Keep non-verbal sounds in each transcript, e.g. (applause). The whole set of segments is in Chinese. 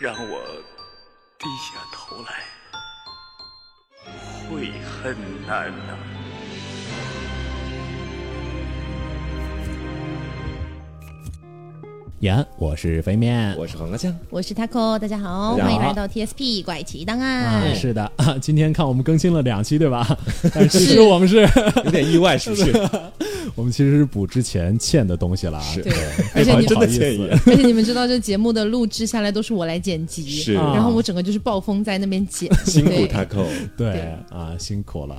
让我低下头来，悔恨难当。延安，我是肥面。我是黄瓜酱，我是 Taco，大家好，家好欢迎来到 TSP 怪奇档啊，案。是的，啊今天看我们更新了两期，对吧？(laughs) 但其实我们是，有点意外，是不是？(laughs) 我们其实是补之前欠的东西了啊。是对，而且你真不好意思的歉意。而且你们知道，这节目的录制下来都是我来剪辑，是然后我整个就是暴风在那边剪，(laughs) 辛苦对 Taco，对对啊，辛苦了。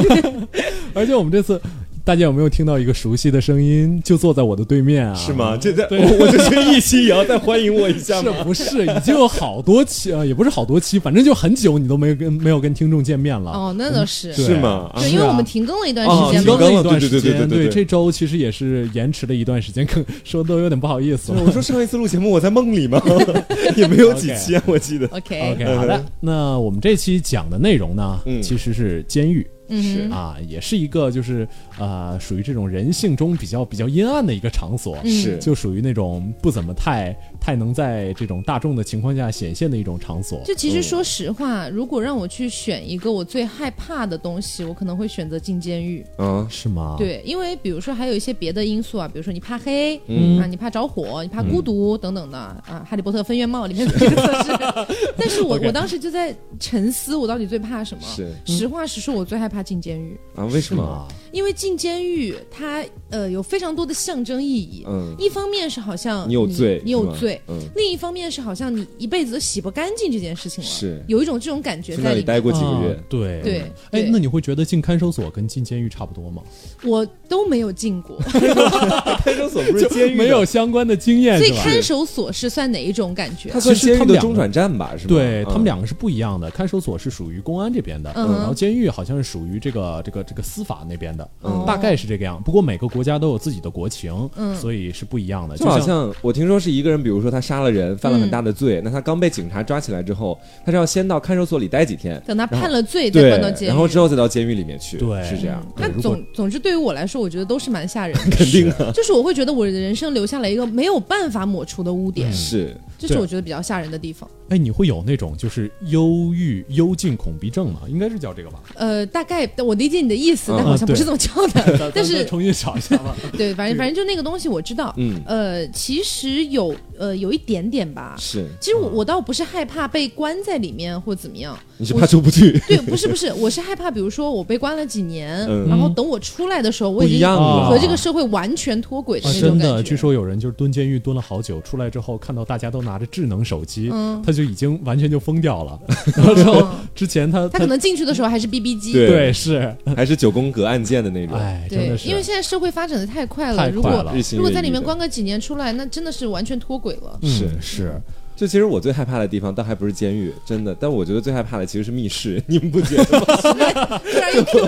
(laughs) 而且我们这次，大家有没有听到一个熟悉的声音？就坐在我的对面啊，是吗？这在我 (laughs) 我就缺一期也要再欢迎我一下是吗？不 (laughs) 是已经有好多期啊？也不是好多期，反正就很久你都没有跟没有跟听众见面了。哦，那倒是，对是吗？啊对，因为我们停更了一段哦时间嘛停更。了一段时对对对间，对对对这周其实也是延迟了一段时间，更说的都有点不好意思了。我说上一次录节目我在梦里吗？(laughs) 也没有几期啊，我记得。OK，OK，好的，那我们这期讲的内容呢，嗯其实是监狱。嗯啊，也是一个就是呃，属于这种人性中比较比较阴暗的一个场所，嗯。是。就属于那种不怎么太太能在这种大众的情况下显现的一种场所。就其实说实话，如果让我去选一个我最害怕的东西，我可能会选择进监狱。嗯，是吗？，对，因为比如说还有一些别的因素啊，比如说你怕黑，嗯啊，你怕着火，你怕孤独、等等的啊，《哈利波特分院帽》里面的这个测试。(laughs) 但是我我当时就在沉思，我到底最怕什么？是实话实说，我最害怕进监狱，啊，为什么？因为进监狱它呃有非常多的象征意义。嗯，一方面是好像你有罪，你有罪；嗯，另一方面是好像你一辈子都洗不干净这件事情了，是有一种这种感觉在那里待在里面。过几个月啊，对对哎对，那你会觉得进看守所跟进监狱差不多吗？我都没有进过，(laughs) 看守所不是监狱没有，相关的经验所以？看守所是算哪一种感觉它？算监狱的中转站吧？是吧？对嗯他们两个是不一样的，看守所是属于公安这边的，嗯然后监狱好像是属于这个这个这个司法那边的，哦大概是这个样。不过每个国家都有自己的国情，嗯所以是不一样的。就好像像我听说是一个人，比如说他杀了人，犯了很大的罪，那他刚被警察抓起来之后，他是要先到看守所里待几天，等他判了罪再关到，监狱，然后之后再到监狱里面去，对是这样。那总总之，对于我来说，我觉得都是蛮吓人的。肯定的，就是我会觉得我的人生留下了一个没有办法抹除的污点，是这是我觉得比较吓人的地方。哎，你会有那种就是忧郁、幽禁恐逼症吗？应该是叫这个吧？呃，大概我理解你的意思，嗯但好像不是这么叫的。(laughs) 但是重新找一下吧。(laughs) 对，反正反正就那个东西我知道。嗯呃，其实有呃有一点点吧。是，其实我我倒不是害怕被关在里面或怎么样，你是怕出不去，对，不是不是，我是害怕，比如说我被关了几年，嗯然后等我出来的时候，我已经和这个社会完全脱轨的啊，那种感觉。真的，据说有人就是蹲监狱蹲了好久，出来之后看到大家都拿着智能手机，嗯他就已经完全就疯掉了。(laughs) 然后之后嗯之前他他可能进去的时候还是 BB 机，对。对是，还是九宫格按键的那种。哎，真对的，是，因为现在社会发展的太快了，如果太快了。日新如果在里面关个几年出来，那真的是完全脱轨了。嗯。是是，就其实我最害怕的地方，倒还不是监狱，真的。但我觉得最害怕的其实是密室，(laughs) 你们不觉得吗？突然又 Q，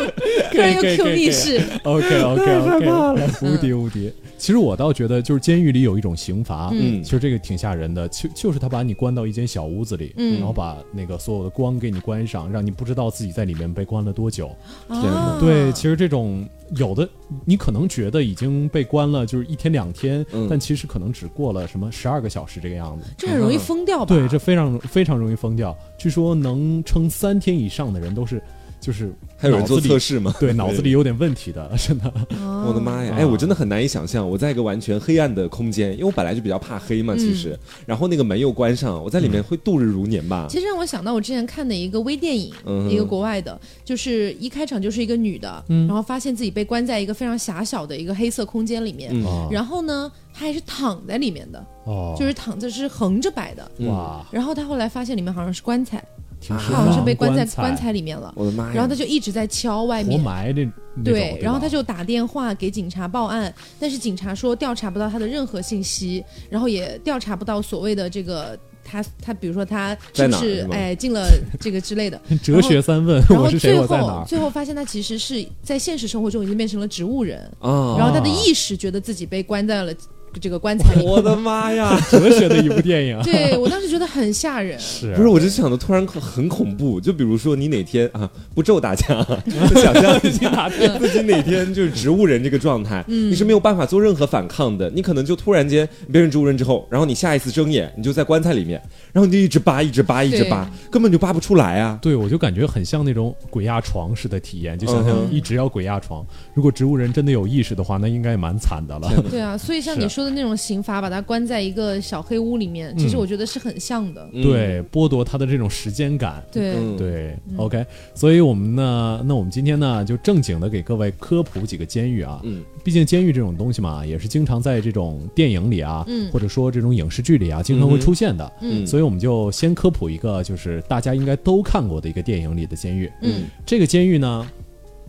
突然又 Q 密室，OK OK OK，无敌无敌。其实我倒觉得，就是监狱里有一种刑罚，嗯其实这个挺吓人的，就就是他把你关到一间小屋子里，嗯然后把那个所有的光给你关上，让你不知道自己在里面被关了多久。天对，其实这种有的你可能觉得已经被关了，就是一天两天，嗯但其实可能只过了什么十二个小时这个样子。这很容易疯掉吧？对，这非常非常容易疯掉。据说能撑三天以上的人都是，就是还有人做测试吗？对脑子里有点问题的，(laughs) 真的。哦我的妈呀！啊哎，我真的很难以想象，我在一个完全黑暗的空间，因为我本来就比较怕黑嘛，其实，嗯然后那个门又关上，我在里面会度日如年吧？其实让我想到我之前看的一个微电影，嗯一个国外的，就是一开场就是一个女的，嗯然后发现自己被关在一个非常狭小的一个黑色空间里面，然后呢，她还是躺在里面的，哦，就是躺着是横着摆的。嗯哇，然后她后来发现里面好像是棺材，她挺适好像是被关在棺棺材里面了。我的妈呀！然后他就一直在敲外活面，对，然后他就打电话给警察报案，但是警察说调查不到他的任何信息，然后也调查不到所谓的这个他他比如说他是不是哎进了这个之类的，(laughs) 哲学三问，(laughs) 然后？最？后最后发现他其实是在现实生活中已经变成了植物人，啊，然后他的意识觉得自己被关在了这个棺材里。我的妈呀！(laughs) 哲学的一部电影。对我当时觉得很吓人。是不是，我就想的突然很恐怖。就比如说你哪天啊，不咒大家啊，就 (laughs) 想象一下自己哪天就是植物人这个状态，你是没有办法做任何反抗的。你可能就突然间变成植物人之后，然后你下一次睁眼，你就在棺材里面，然后你就一直扒，一直扒，一直扒，根本就扒不出来啊。对，我就感觉很像那种鬼压床似的体验，就想象嗯一直要鬼压床。如果植物人真的有意识的话，那应该也蛮惨的了。(laughs) 对啊，所以像你说的那种刑罚，把他关在一个小黑屋里面，其实我觉得是很像的。嗯，对，剥夺他的这种时间感。对，嗯，对，OK，所以我们呢，那我们今天呢，就正经的给各位科普几个监狱啊。嗯，毕竟监狱这种东西嘛，也是经常在这种电影里啊，嗯。或者说这种影视剧里啊，经常会出现的。嗯。所以我们就先科普一个，就是大家应该都看过的一个电影里的监狱。嗯，这个监狱呢，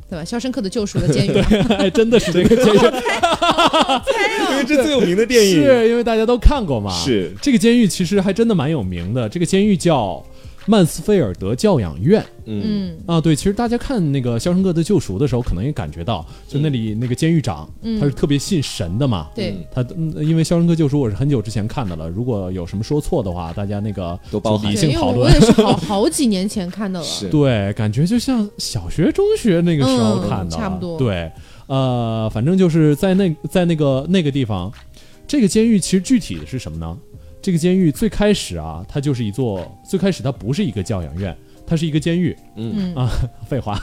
对吧？《肖申克的救赎》的 (laughs) 监狱。嘛，哎，真的是这个监狱，(laughs) 因为这最有名的电影。是。因为大家都看过嘛。是。这个监狱其实还真的蛮有名的，这个监狱叫曼斯菲尔德教养院。嗯嗯啊，对，其实大家看那个《肖申克的救赎》的时候，可能也感觉到，就那里那个监狱长，嗯他是特别信神的嘛。对，他嗯，因为《肖申克救赎》我是很久之前看的了，如果有什么说错的话，大家那个都理性讨论。我我也是好好几年前看的了。是对，感觉就像小学、中学那个时候嗯看的了、差不多对，呃，反正就是在那在那个那个地方，这个监狱其实具体的是什么呢？这个监狱最开始啊，它就是一座，最开始它不是一个教养院，它是一个监狱。嗯。啊，废话，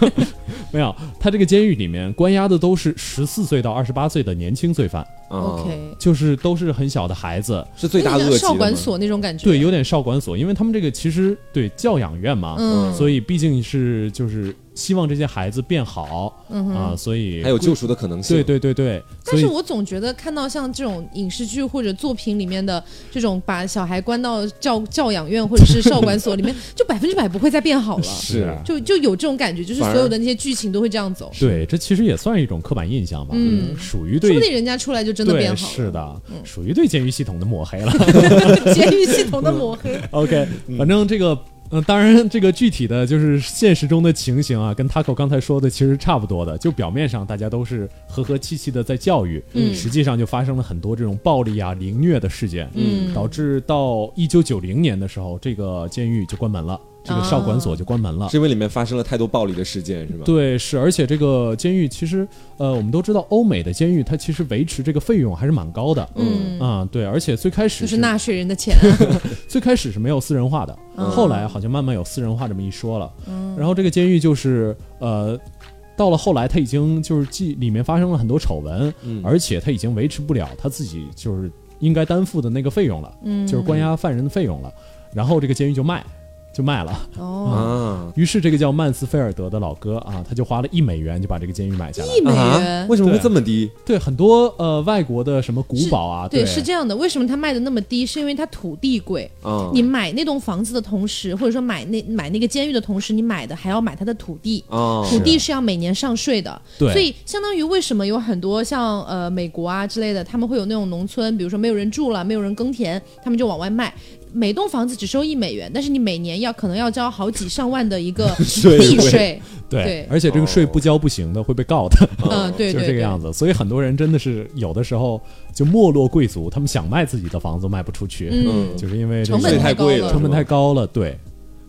(laughs) 没有，它这个监狱里面关押的都是十四岁到二十八岁的年轻罪犯，啊 OK，就是都是很小的孩子。是最大那恶极少管所那种感觉。对，有点少管所，因为他们这个其实对教养院嘛，嗯，所以毕竟是就是希望这些孩子变好、嗯啊，所以还有救赎的可能性。对对对对，但是我总觉得看到像这种影视剧或者作品里面的这种把小孩关到教教养院或者是少管所里面，(laughs) 就百分之百不会再变好了。是就就有这种感觉，就是所有的那些剧情都会这样走，对，这其实也算一种刻板印象吧，嗯属于对说不定人家出来就真的变好了。是的，属于对监狱系统的抹黑了。(laughs) 监狱系统的抹黑。(laughs) OK，反正这个。嗯、当然，这个具体的就是现实中的情形啊，跟 Taco 刚才说的其实差不多的。就表面上大家都是和和气气的在教育，嗯实际上就发生了很多这种暴力啊、凌虐的事件，嗯导致到一九九零年的时候，这个监狱就关门了，这个少管所就关门了。是因为里面发生了太多暴力的事件，是吧？对，是，而且这个监狱其实，呃，我们都知道，欧美的监狱它其实维持这个费用还是蛮高的，嗯，啊、对，而且最开始就是纳税人的钱。(laughs) (laughs) 最开始是没有私人化的，嗯后来好像慢慢有私人化这么一说了。然后这个监狱就是呃，到了后来他已经就是既里面发生了很多丑闻，嗯而且他已经维持不了他自己就是应该担负的那个费用了，嗯，就是关押犯人的费用了。然后这个监狱就卖，就卖了。哦，啊，于是这个叫曼斯菲尔德的老哥啊，他就花了一美元就把这个监狱买下来。一美啊元。为什么会这么低？对，很多呃外国的什么古堡啊，对，是这样的。为什么他卖的那么低？是因为他土地贵。啊，你买那栋房子的同时，或者说买那买那个监狱的同时，你买的还要买他的土地。哦，土地是要每年上税的，对所以相当于为什么有很多像呃美国啊之类的，他们会有那种农村，比如说没有人住了，没有人耕田，他们就往外卖。每栋房子只收一美元，但是你每年要可能要交好几上万的一个 (laughs) 税地税。(laughs) 对对而且这个税不交不行的，会被告的。嗯，(laughs) 对就这个样子。所以很多人真的是有的时候就没落贵族，他们想卖自己的房子卖不出去，嗯，就是因为这成本个税太贵了，成本太高了，对。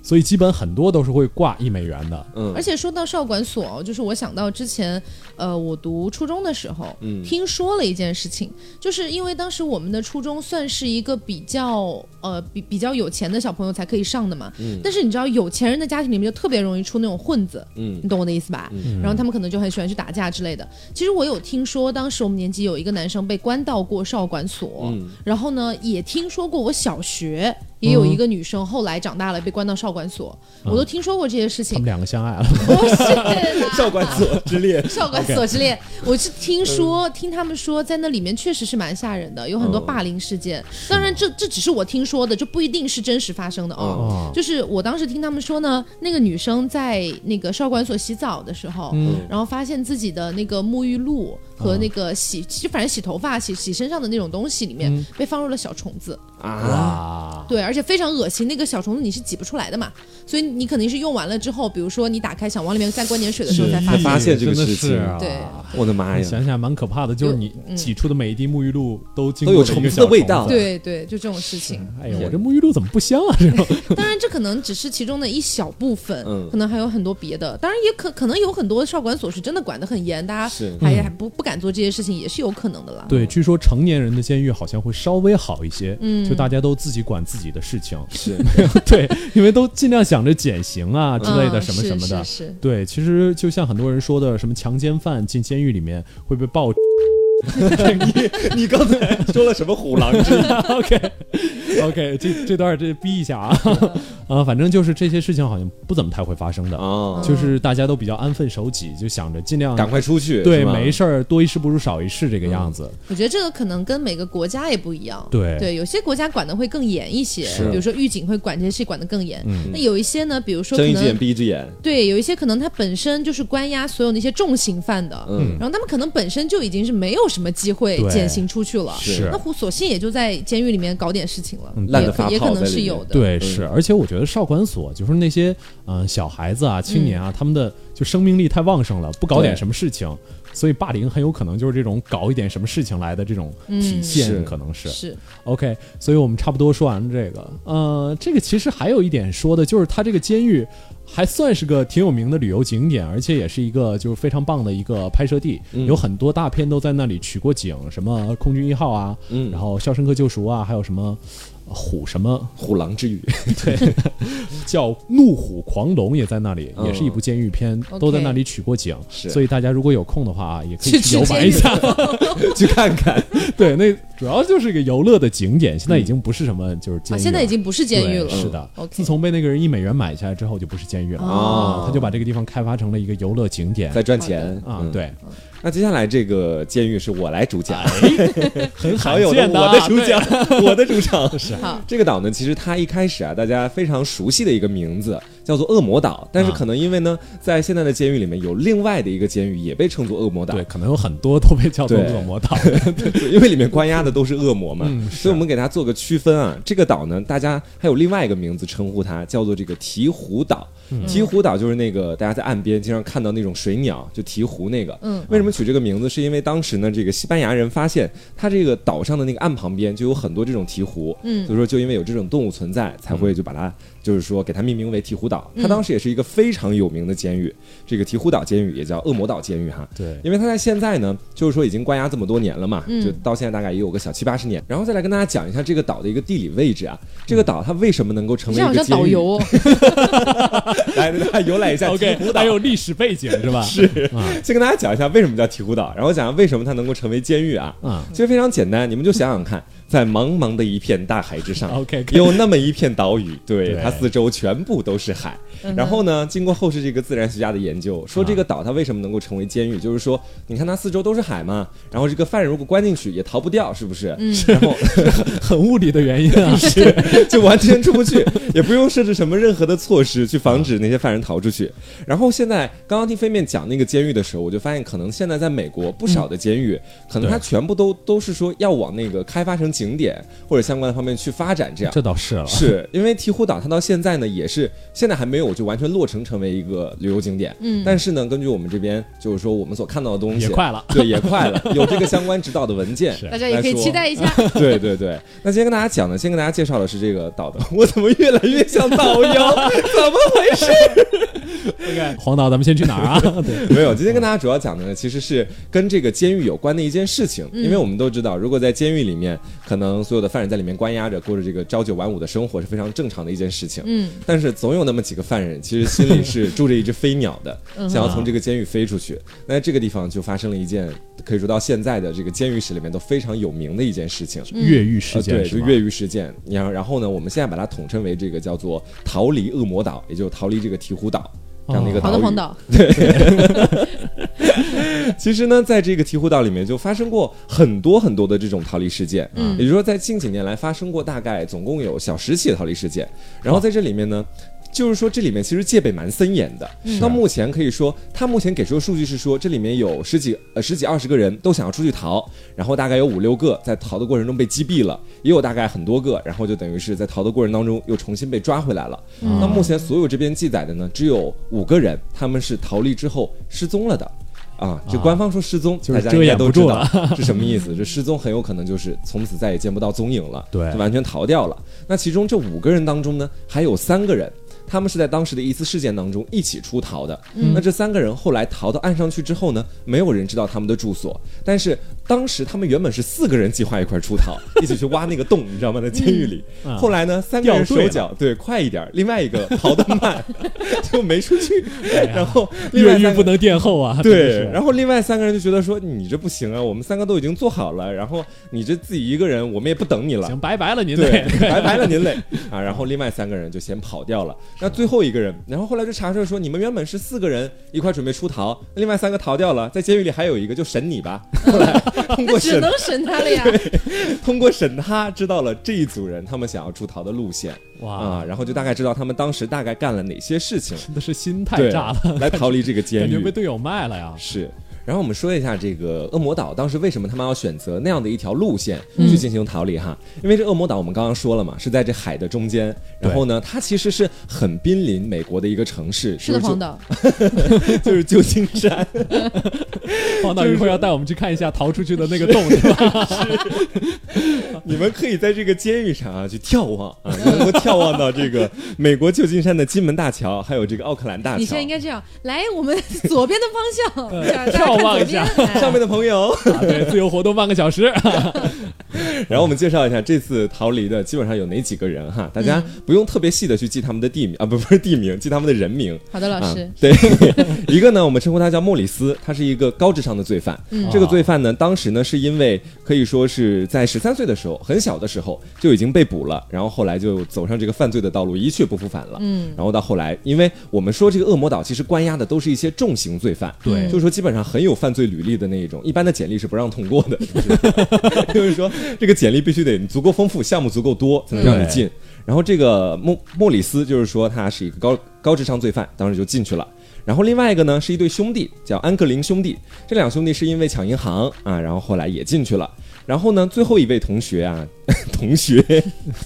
所以基本很多都是会挂一美元的。嗯，而且说到少管所哦，就是我想到之前，呃，我读初中的时候，嗯。听说了一件事情，就是因为当时我们的初中算是一个比较呃比比较有钱的小朋友才可以上的嘛，嗯。但是你知道有钱人的家庭里面就特别容易出那种混子，嗯。你懂我的意思吧？嗯。然后他们可能就很喜欢去打架之类的。其实我有听说，当时我们年级有一个男生被关到过少管所，嗯。然后呢，也听说过我小学也有一个女生后来长大了被关到少管所，我都听说过这些事情。他们。两个相爱了，(laughs) 不是 (laughs) 少管所之恋，(laughs) 少管所之恋，我是听说，听他们说，在那里面确实是蛮吓人的，有很多霸凌事件。当然这，这只是我听说的，就不一定是真实发生的哦。哦就是我当时听他们说呢，那个女生在那个少管所洗澡的时候，嗯。然后发现自己的那个沐浴露和那个洗，就反正洗头发、洗洗身上的那种东西里面、被放入了小虫子。啊，哇，对，而且且非常恶心，那个小虫子你是挤不出来的嘛，所以你肯定是用完了之后，比如说你打开想往里面再灌点水的时候才发现。发现这个真的事情对我的妈呀！想想蛮可怕的，就是你嗯挤出的每一滴沐浴露都经都有虫子的味道。对对，就这种事情。哎呀，我这沐浴露怎么不香啊？这种 (laughs) 当然，这可能只是其中的一小部分，嗯可能还有很多别的。当然，也可可能有很多少管所是真的管得很严，大家是还还不不敢做这些事情，也是有可能的啦。对，据说成年人的监狱好像会稍微好一些，嗯就大家都自己管自己的事情。是 (laughs) 对，因为都尽量想着减刑啊之类的嗯什么什么的。是是是对，其实就像很多人说的，什么强奸犯进监狱里面会被爆。(laughs) 你你刚才说了什么虎狼之 OK (laughs) OK，这这段这逼一下啊啊，反正就是这些事情好像不怎么太会发生的，啊？就是大家都比较安分守己，就想着尽量赶快出去，对没事儿多一事不如少一事这个样子。我觉得这个可能跟每个国家也不一样。对对，有些国家管的会更严一些，比如说狱警会管这些事管的更严。嗯那有一些呢，比如说睁一只眼闭一只眼，对，有一些可能他本身就是关押所有那些重刑犯的，嗯，然后他们可能本身就已经是没有什么机会减刑出去了，是那索性也就在监狱里面搞点事情了，嗯烂得发也可也可能是有的。对，是，而且我觉得少管所就是那些嗯、呃小孩子啊、青年啊，他们的就生命力太旺盛了，不搞点什么事情，所以霸凌很有可能就是这种搞一点什么事情来的这种体现，可能是。是 OK，所以我们差不多说完了这个。呃，这个其实还有一点说的，就是它这个监狱还算是个挺有名的旅游景点，而且也是一个就是非常棒的一个拍摄地，嗯有很多大片都在那里取过景，什么《空军一号》啊，嗯然后《肖申克救赎》啊，还有什么。呃虎什么？虎狼之语，(laughs) 对，(laughs) 叫《怒虎狂龙》也在那里，嗯。也是一部监狱片，都在那里取过景。所以大家如果有空的话啊，也可以去去游玩一下。(laughs) 去看看，对，那主要就是一个游乐的景点，现在已经不是什么就是监啊，狱了，现在已经不是监狱了。是的。自从被那个人一美元买下来之后，就不是监狱了。啊他就把这个地方开发成了一个游乐景点。在赚钱。啊。嗯。对，那接下来这个监狱是我来主讲，很好有的我的主讲，(laughs) 我的主场。(laughs) 这个岛呢，其实它一开始啊，大家非常熟悉的一个名字叫做恶魔岛，但是啊可能因为呢，在现在的监狱里面有另外的一个监狱也被称作恶魔岛，对，可能有很多都被叫做恶魔岛。(laughs) 对因为里面关押的都是恶魔嘛，嗯所以我们给它做个区分啊。这个岛呢，大家还有另外一个名字称呼它，叫做这个鹈鹕岛。鹈鹕岛就是那个大家在岸边经常看到那种水鸟，就鹈鹕那个。嗯为什么取这个名字？是因为当时呢，这个西班牙人发现它这个岛上的那个岸旁边就有很多这种鹈鹕，嗯所以说就因为有这种动物存在，才会就把它就是说给它命名为鹈鹕岛。它当时也是一个非常有名的监狱，这个鹈鹕岛监狱也叫恶魔岛监狱哈。对，因为它在现在呢，就是说已经关押这么多年了嘛，嗯就到现在大概也有个小七八十年。然后再来跟大家讲一下这个岛的一个地理位置啊，这个岛它为什么能够成你好像为一个监狱？导游哦，来，(laughs) 来，大家游览一下鹈 OK，鹕岛还。有历史背景是吧？是啊先跟大家讲一下为什么叫鹈鹕岛，然后讲讲为什么它能够成为监狱啊。啊其实非常简单，你们就想想看，在茫茫的一片大海之上 (laughs) OK，有那么一片岛屿，对对它四周全部都是海。然后呢，经过后世这个自然学家的研究，说这个岛它为什么能够成为监狱，就是说，你看它四周都是海嘛，然后这个犯人如果关进去也逃不掉，是不是？然后 (laughs) 很物理的原因啊。(laughs) 是就完全出不去，也不用设置什么任何的措施去防止那些犯人逃出去。然后现在刚刚听飞面讲那个监狱的时候，我就发现可能现在在美国不少的监狱，可能它全部都都是说要往那个开发成景点或者相关的方面去发展，这样。这倒是了，是因为鹈鹕岛它到现在呢也是现在还没有就完全落成成为一个旅游景点，嗯但是呢根据我们这边就是说我们所看到的东西也快了。对，也快了，有这个相关指导的文件，(laughs) 是大家也可以期待一下。(laughs) 对对对，那今天跟大家讲呢，先跟大家介绍的是这个岛的，我怎么越来越像导游？(laughs) 怎么回事？OK，黄岛，咱们先去哪儿啊？对，没有，今天跟大家主要讲的呢，其实是跟这个监狱有关的一件事情，因为我们都知道，如果在监狱里面，可能所有的犯人在里面关押着，过着这个朝九晚五的生活是非常正常的一件事情。嗯，但是总有那么几个犯人，其实心里是住着一只飞鸟的，(laughs) 嗯想要从这个监狱飞出去。那这个地方就发生了一件可以说到现在的这个监狱史里面都非常有名的一件事情。越狱事件，对，就越狱事件。然后，然后呢，我们现在把它统称为这个叫做“逃离恶魔岛”，也就是逃离这个鹈鹕岛这样的一个岛屿。好的，(laughs) (laughs) 黄岛，(laughs) 其实呢，在这个鹈鹕岛里面就发生过很多很多的这种逃离事件，嗯也就是说，在近几年来发生过大概总共有小十起的逃离事件。然后在这里面呢。就是说这里面其实戒备蛮森严的。到目前可以说，他目前给出的数据是说，这里面有十几呃十几二十个人都想要出去逃，然后大概有五六个在逃的过程中被击毙了，也有大概很多个，然后就等于是在逃的过程当中又重新被抓回来了。那目前所有这边记载的呢，只有五个人，他们是逃离之后失踪了的。啊，就官方说失踪，就是大家应该都知道 (laughs) 是什么意思。这失踪很有可能就是从此再也见不到踪影了，对就完全逃掉了。那其中这五个人当中呢，还有三个人。他们是在当时的一次事件当中一起出逃的。那这三个人后来逃到岸上去之后呢，没有人知道他们的住所。但是当时他们原本是四个人计划一块儿出逃，一起去挖那个洞，你知道吗？在监狱里。嗯后来呢，三个人掉手脚对快一点儿，另外一个逃得慢，(laughs) 就没出去。(laughs) 哎然后越狱不能殿后啊！对，然后另外三个人就觉得说你这不行啊，我们三个都已经做好了，然后你这自己一个人，我们也不等你了。行，拜拜了您对嘞，拜拜了您嘞啊！然后另外三个人就先跑掉了。那最后一个人，然后后来就查出来说，你们原本是四个人一块准备出逃，另外三个逃掉了，在监狱里还有一个，就审你吧。后来通过审只能审他了呀。通过审他，知道了这一组人他们想要出逃的路线哇，啊，然后就大概知道他们当时大概干了哪些事情，真的是心太炸了，，来逃离这个监狱感觉被。队友卖了呀！是。然后我们说一下这个恶魔岛当时为什么他们要选择那样的一条路线嗯去进行逃离哈？因为这恶魔岛我们刚刚说了嘛，是在这海的中间，然后呢，它其实是很濒临美国的一个城市，是的，就是黄导，就 (laughs) 就是旧金山。(laughs) 黄导一会儿要带我们去看一下逃出去的那个洞，是吧？(laughs) 你们可以在这个监狱上啊去眺望啊，能够眺望到这个美国旧金山的金门大桥，还有这个奥克兰大桥你现在应。该这样，来我们左边的方向，这样大家望一下上面的朋友，啊对，自由活动半个小时，(laughs) 然后我们介绍一下这次逃离的基本上有哪几个人哈，大家不用特别细的去记他们的地名啊，(laughs) 不不是地名，记他们的人名。好的，老啊师，，对，(laughs) 一个呢，我们称呼他叫莫里斯，他是一个高智商的罪犯。嗯。这个罪犯呢，当时呢是因为可以说是在十三岁的时候，很小的时候就已经被捕了，然后后来就走上这个犯罪的道路，一去不复返了。嗯，然后到后来，因为我们说这个恶魔岛其实关押的都是一些重型罪犯，对。就是说基本上很有犯罪履历的那一种，一般的简历是不让通过的，就 (laughs) 是就是说这个简历必须得足够丰富，项目足够多才能让你进。然后这个莫莫里斯就是说他是一个高高智商罪犯，当时就进去了。然后另外一个呢是一对兄弟，叫安格林兄弟。这两兄弟是因为抢银行啊，然后后来也进去了。然后呢，最后一位同学啊，(laughs) 同学。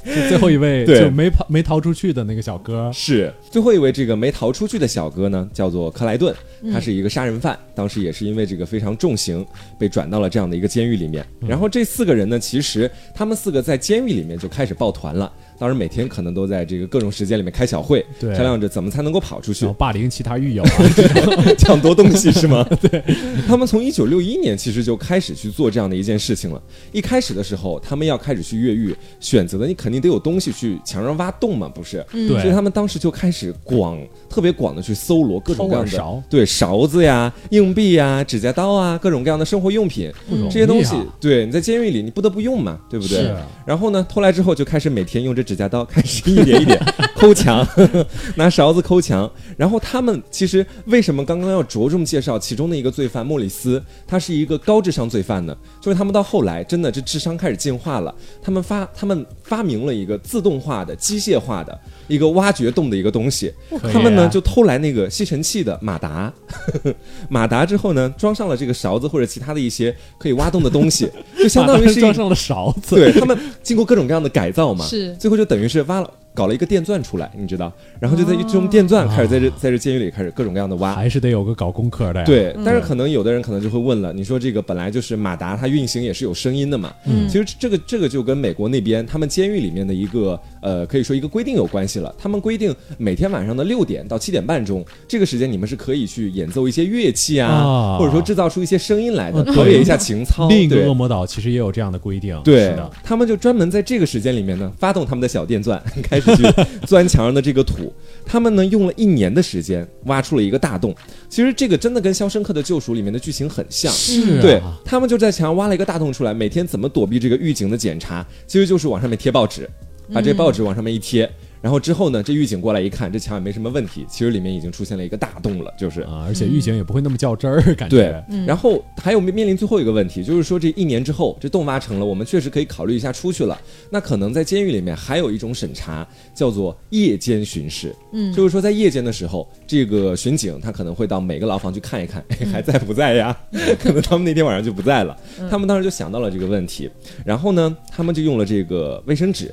是最后一位对。就没跑没逃出去的那个小哥，是。最后一位这个没逃出去的小哥呢，叫做克莱顿，他是一个杀人犯，当时也是因为这个非常重刑被转到了这样的一个监狱里面。然后这四个人呢，其实他们四个在监狱里面就开始抱团了，当时每天可能都在这个各种时间里面开小会，对商量着怎么才能够跑出去，霸凌其他狱友啊 (laughs) (laughs) 抢夺东西是吗？(laughs) 对，他们从一九六一年其实就开始去做这样的一件事情了。一开始的时候，他们要开始去越狱，选择的你肯定得有东西去墙上挖洞嘛，不是？对所以他们当时就开始广特别广的去搜罗各种各样的勺对勺子呀、硬币呀、指甲刀啊，各种各样的生活用品，这些东西，对你在监狱里你不得不用嘛，对不对？是然后呢，偷来之后就开始每天用这指甲刀开始一点一点 (laughs) 抠墙，(laughs) 拿勺子抠墙。然后他们其实为什么刚刚要着重介绍其中的一个罪犯莫里斯，他是一个高智商罪犯呢？就是他们到后来真的这智商开始进化了，他们发他们发明了一个自动化的、机械化的一个挖掘洞的一个东西。他们呢啊。就偷来那个吸尘器的马达，(laughs) 马达之后呢装上了这个勺子或者其他的一些可以挖洞的东西，(laughs) 就相当于是装上了勺子，对他们经过各种各样的改造嘛，是。最后就等于是挖了搞了一个电钻出来，你知道，然后就在这用电钻开始在这在这监狱里开始各种各样的挖。还是得有个搞功课的呀。，对，但是可能有的人可能就会问了，你说这个本来就是马达，它运行也是有声音的嘛。嗯其实这个这个就跟美国那边他们监狱里面的一个呃，可以说一个规定有关系了。他们规定每天晚上的六点到七点半钟这个时间，你们是可以去演奏一些乐器啊，啊或者说制造出一些声音来的，嗯陶冶一下情操。另一个对恶魔岛其实也有这样的规定。对是，他们就专门在这个时间里面呢，发动他们的小电钻，(laughs) 开始去钻墙上的这个土。(laughs) 他们呢用了一年的时间挖出了一个大洞。其实这个真的跟《肖申克的救赎》里面的剧情很像。是啊对他们就在墙上挖了一个大洞出来，每天怎么躲避这个狱警的检查，其实就是往上面贴报纸，把这报纸往上面一贴。然后之后呢，这狱警过来一看，这墙也没什么问题，其实里面已经出现了一个大洞了，就是。啊，而且狱警也不会那么较真儿，感对觉。，然后还有面面临最后一个问题，就是说这一年之后，这洞挖成了，我们确实可以考虑一下出去了。那可能在监狱里面还有一种审查，叫做夜间巡视。嗯，就是说在夜间的时候，这个巡警他可能会到每个牢房去看一看，哎，还在不在呀？(laughs) 可能他们那天晚上就不在了。他们当时就想到了这个问题，然后呢，他们就用了这个卫生纸，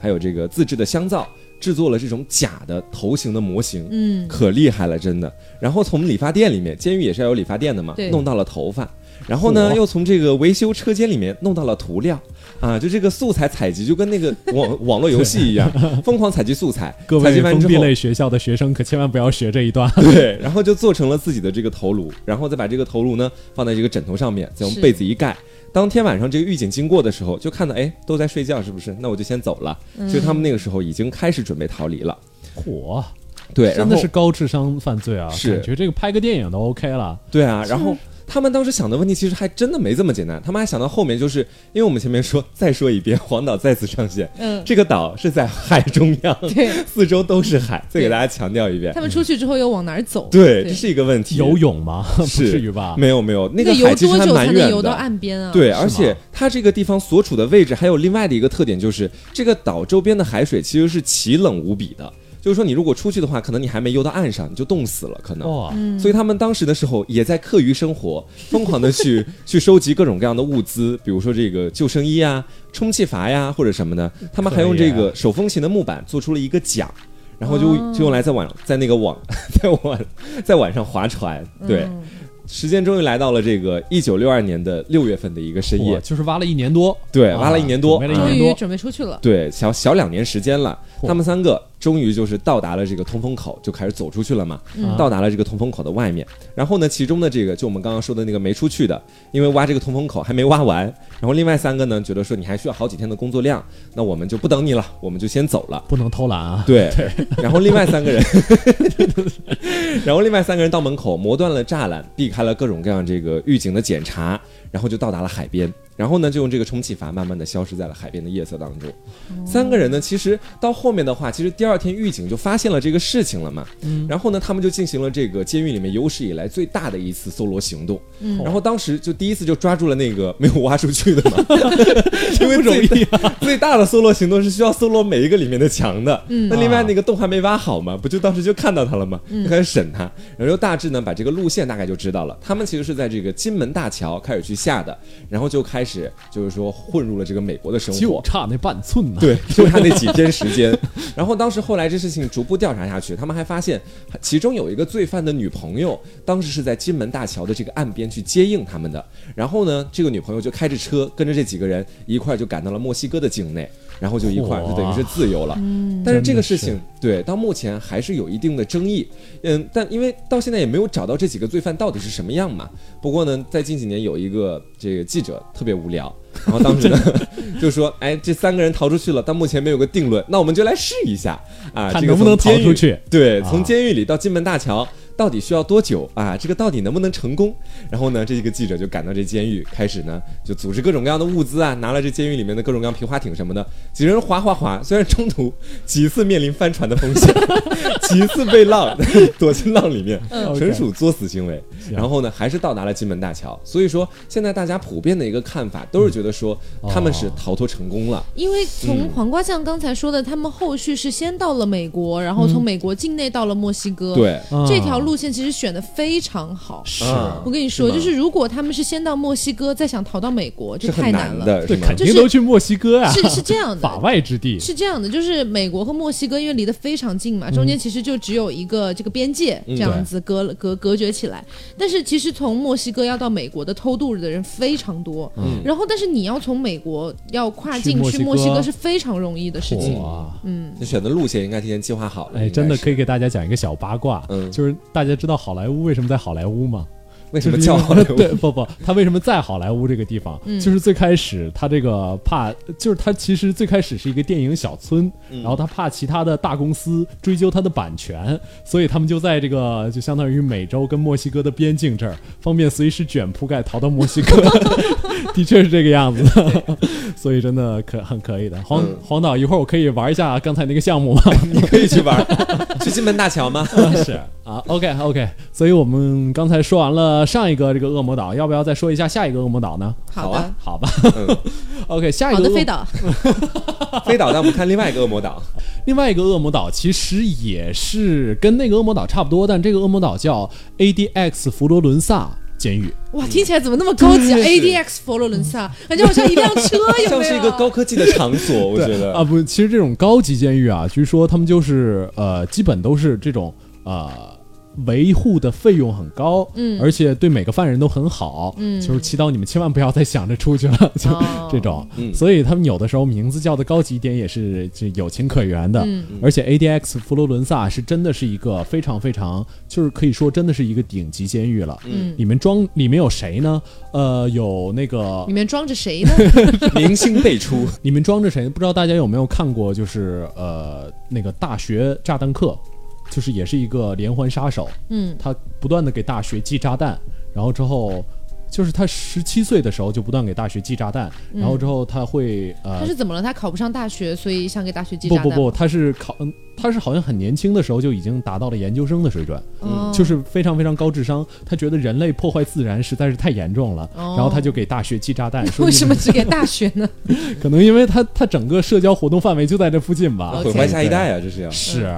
还有这个自制的香皂。制作了这种假的头型的模型，嗯，可厉害了，真的。然后从理发店里面，监狱也是要有理发店的嘛对，弄到了头发。然后呢，又从这个维修车间里面弄到了涂料，啊，就这个素材采集就跟那个网 (laughs) 网络游戏一样，(laughs) 疯狂采集素材。各位采集完之后，封闭类学校的学生可千万不要学这一段。(laughs) 对，然后就做成了自己的这个头颅，然后再把这个头颅呢放在这个枕头上面，再用被子一盖。当天晚上这个狱警经过的时候，就看到哎都在睡觉，是不是？那我就先走了。嗯所以他们那个时候已经开始准备逃离了。嚯，对，真的是高智商犯罪啊！是感觉这个拍个电影都 OK 了。对啊，然后他们当时想的问题其实还真的没这么简单，他们还想到后面，就是因为我们前面说，再说一遍，黄岛再次上线，嗯这个岛是在海中央，对，四周都是海，再给大家强调一遍他。们出去之后又往哪儿走？对，这是一个问题。游泳吗？不是至于吧？没有没有，那个游个海其实还多久才能蛮远的。游到岸边啊？对，而且吗它这个地方所处的位置还有另外的一个特点，就是这个岛周边的海水其实是奇冷无比的。就是说，你如果出去的话，可能你还没游到岸上，你就冻死了，可能。所以他们当时的时候也在课余生活，(laughs) 疯狂的去去收集各种各样的物资，比如说这个救生衣啊、充气筏呀，或者什么的。他们还用这个手风琴的木板做出了一个桨，然后就哦。就用来在晚 (laughs) 在那个网在晚在晚上划船。对，嗯时间终于来到了这个一九六二年的六月份的一个深夜，就是挖了一年多，对，啊挖了一年多，啊了一年多。终于准备出去了。对，小小两年时间了，他们三个终于就是到达了这个通风口，就开始走出去了嘛。嗯到达了这个通风口的外面，然后呢，其中的这个就我们刚刚说的那个没出去的，因为挖这个通风口还没挖完，然后另外三个呢觉得说你还需要好几天的工作量，那我们就不等你了，我们就先走了。不能偷懒啊！对，(laughs) 然后另外三个人，(laughs) 然后另外三个人到门口磨断了栅栏，避开了各种各样这个预警的检查，然后就到达了海边。然后呢，就用这个充气筏慢慢的消失在了海边的夜色当中。三个人呢，其实到后面的话，其实第二天狱警就发现了这个事情了嘛。然后呢，他们就进行了这个监狱里面有史以来最大的一次搜罗行动。然后当时就第一次就抓住了那个没有挖出去的嘛，(laughs) 因为不容易啊。最大的搜罗行动是需要搜罗每一个里面的墙的。那另外那个洞还没挖好嘛，不就当时就看到他了吗？就开始审他，然后就大致呢把这个路线大概就知道了。他们其实是在这个金门大桥开始去下的，然后就开始就是说混入了这个美国的生活。就差那半寸呢。对，(laughs) 就差那几天时间。然后当时后来这事情逐步调查下去，他们还发现其中有一个罪犯的女朋友，当时是在金门大桥的这个岸边去接应他们的。然后呢，这个女朋友就开着车跟着这几个人一块儿就赶到了墨西哥的境内，然后就一块儿就等于是自由了。但是这个事情对到目前还是有一定的争议。嗯，但因为到现在也没有找到这几个罪犯到底是什么样嘛。不过呢，在近几年有一个这个记者特别无聊。然后当时呢，(laughs) 就说：“哎，这三个人逃出去了，但目前没有个定论，那我们就来试一下啊，这个看能不能从监狱逃出去对，啊从监狱里到金门大桥到底需要多久啊？这个到底能不能成功？然后呢，这个记者就赶到这监狱，开始呢就组织各种各样的物资啊，拿了这监狱里面的各种各样皮划艇什么的，几人划划划，虽然中途几次面临翻船的风险，(laughs) 几次被浪 (laughs) 躲进浪里面，嗯纯属作死行为。行然后呢，还是到达了金门大桥。所以说，现在大家普遍的一个看法都是觉得说嗯他们是逃脱成功了。因为嗯从黄瓜酱刚才说的，他们后续是先到了美国，然后从美国境内到了墨西哥。，对，啊这条路线其实选的非常好。是啊我跟你说，就是如果他们是先到墨西哥，再想逃到美国，这太。难了，对，肯？定就是都去墨西哥啊，是是这样的，(laughs) 法外之地。是这样的，就是美国和墨西哥因为离得非常近嗯嘛，中间其实就只有一个这个边界这样子隔隔隔绝起来。但是其实从墨西哥要到美国的偷渡的人非常多，嗯然后但是你要从美国要跨境去墨西哥哥是非常容易的事情。哇，你选的路线应该提前计划好了。哎，真的可。以给大家讲一个小八卦，嗯就是大家知道好莱坞为什么在好莱坞吗？为什么叫好莱坞？(laughs) 对，不不，他为什么在好莱坞这个地方？嗯就是最开始他这个怕，就是他其实最开始是一个电影小村，嗯然后他怕其他的大公司追究他的版权，所以他们就在这个就相当于美洲跟墨西哥的边境这儿，方便随时卷铺盖逃到墨西哥。(laughs) 的确是这个样子的，(laughs) 所以真的可很可以的。黄、嗯黄导，一会儿我可以玩一下刚才那个项目吗？你可以去玩儿，去金门大桥吗？是啊，OK OK，所以我们刚才说完了上一个这个恶魔岛，要不要再说一下下一个恶魔岛呢？好的，好啊好吧嗯，，(laughs) OK，下一个恶好的飞岛，(laughs) 飞岛，那我们看另外一个恶魔岛。(laughs) 另外一个恶魔岛其实也是跟那个恶魔岛差不多，但这个恶魔岛叫 ADX 佛罗伦萨监狱。哇，听起来怎么那么高级啊？ADX 佛罗伦萨，感觉好像一辆车，有没有？像是一个高科技的场所，我觉得啊，不，其实这种高级监狱啊，据说他们就是呃，基本都是这种呃。维护的费用很高，嗯而且对每个犯人都很好，嗯就是祈祷你们千万不要再想着出去了，就哦这种，嗯所以他们有的时候名字叫的高级一点也是这有情可原的，嗯而且 ADX 佛罗伦萨是真的是一个非常非常，就是可以说真的是一个顶级监狱了，嗯，里面装里面有谁呢？呃，有那个里面装着谁呢？(laughs) 明星辈出。(laughs) 里面装着谁？不知道大家有没有看过？就是呃，那个大学炸弹客，就是也是一个连环杀手，嗯他不断的给大学寄炸弹，然后之后就是他十七岁的时候就不断给大学寄炸弹，然后之后他会呃他是怎么了？他考不上大学，所以想给大学寄炸弹。不不不，他是考，嗯，他是好像很年轻的时候就已经达到了研究生的水准，嗯就是非常非常高智商。他觉得人类破坏自然实在是太严重了，哦然后他就给大学寄炸弹。为什么只给大学呢？(laughs) 可能因为他他整个社交活动范围就在这附近吧毁坏下一代啊，这是要。是。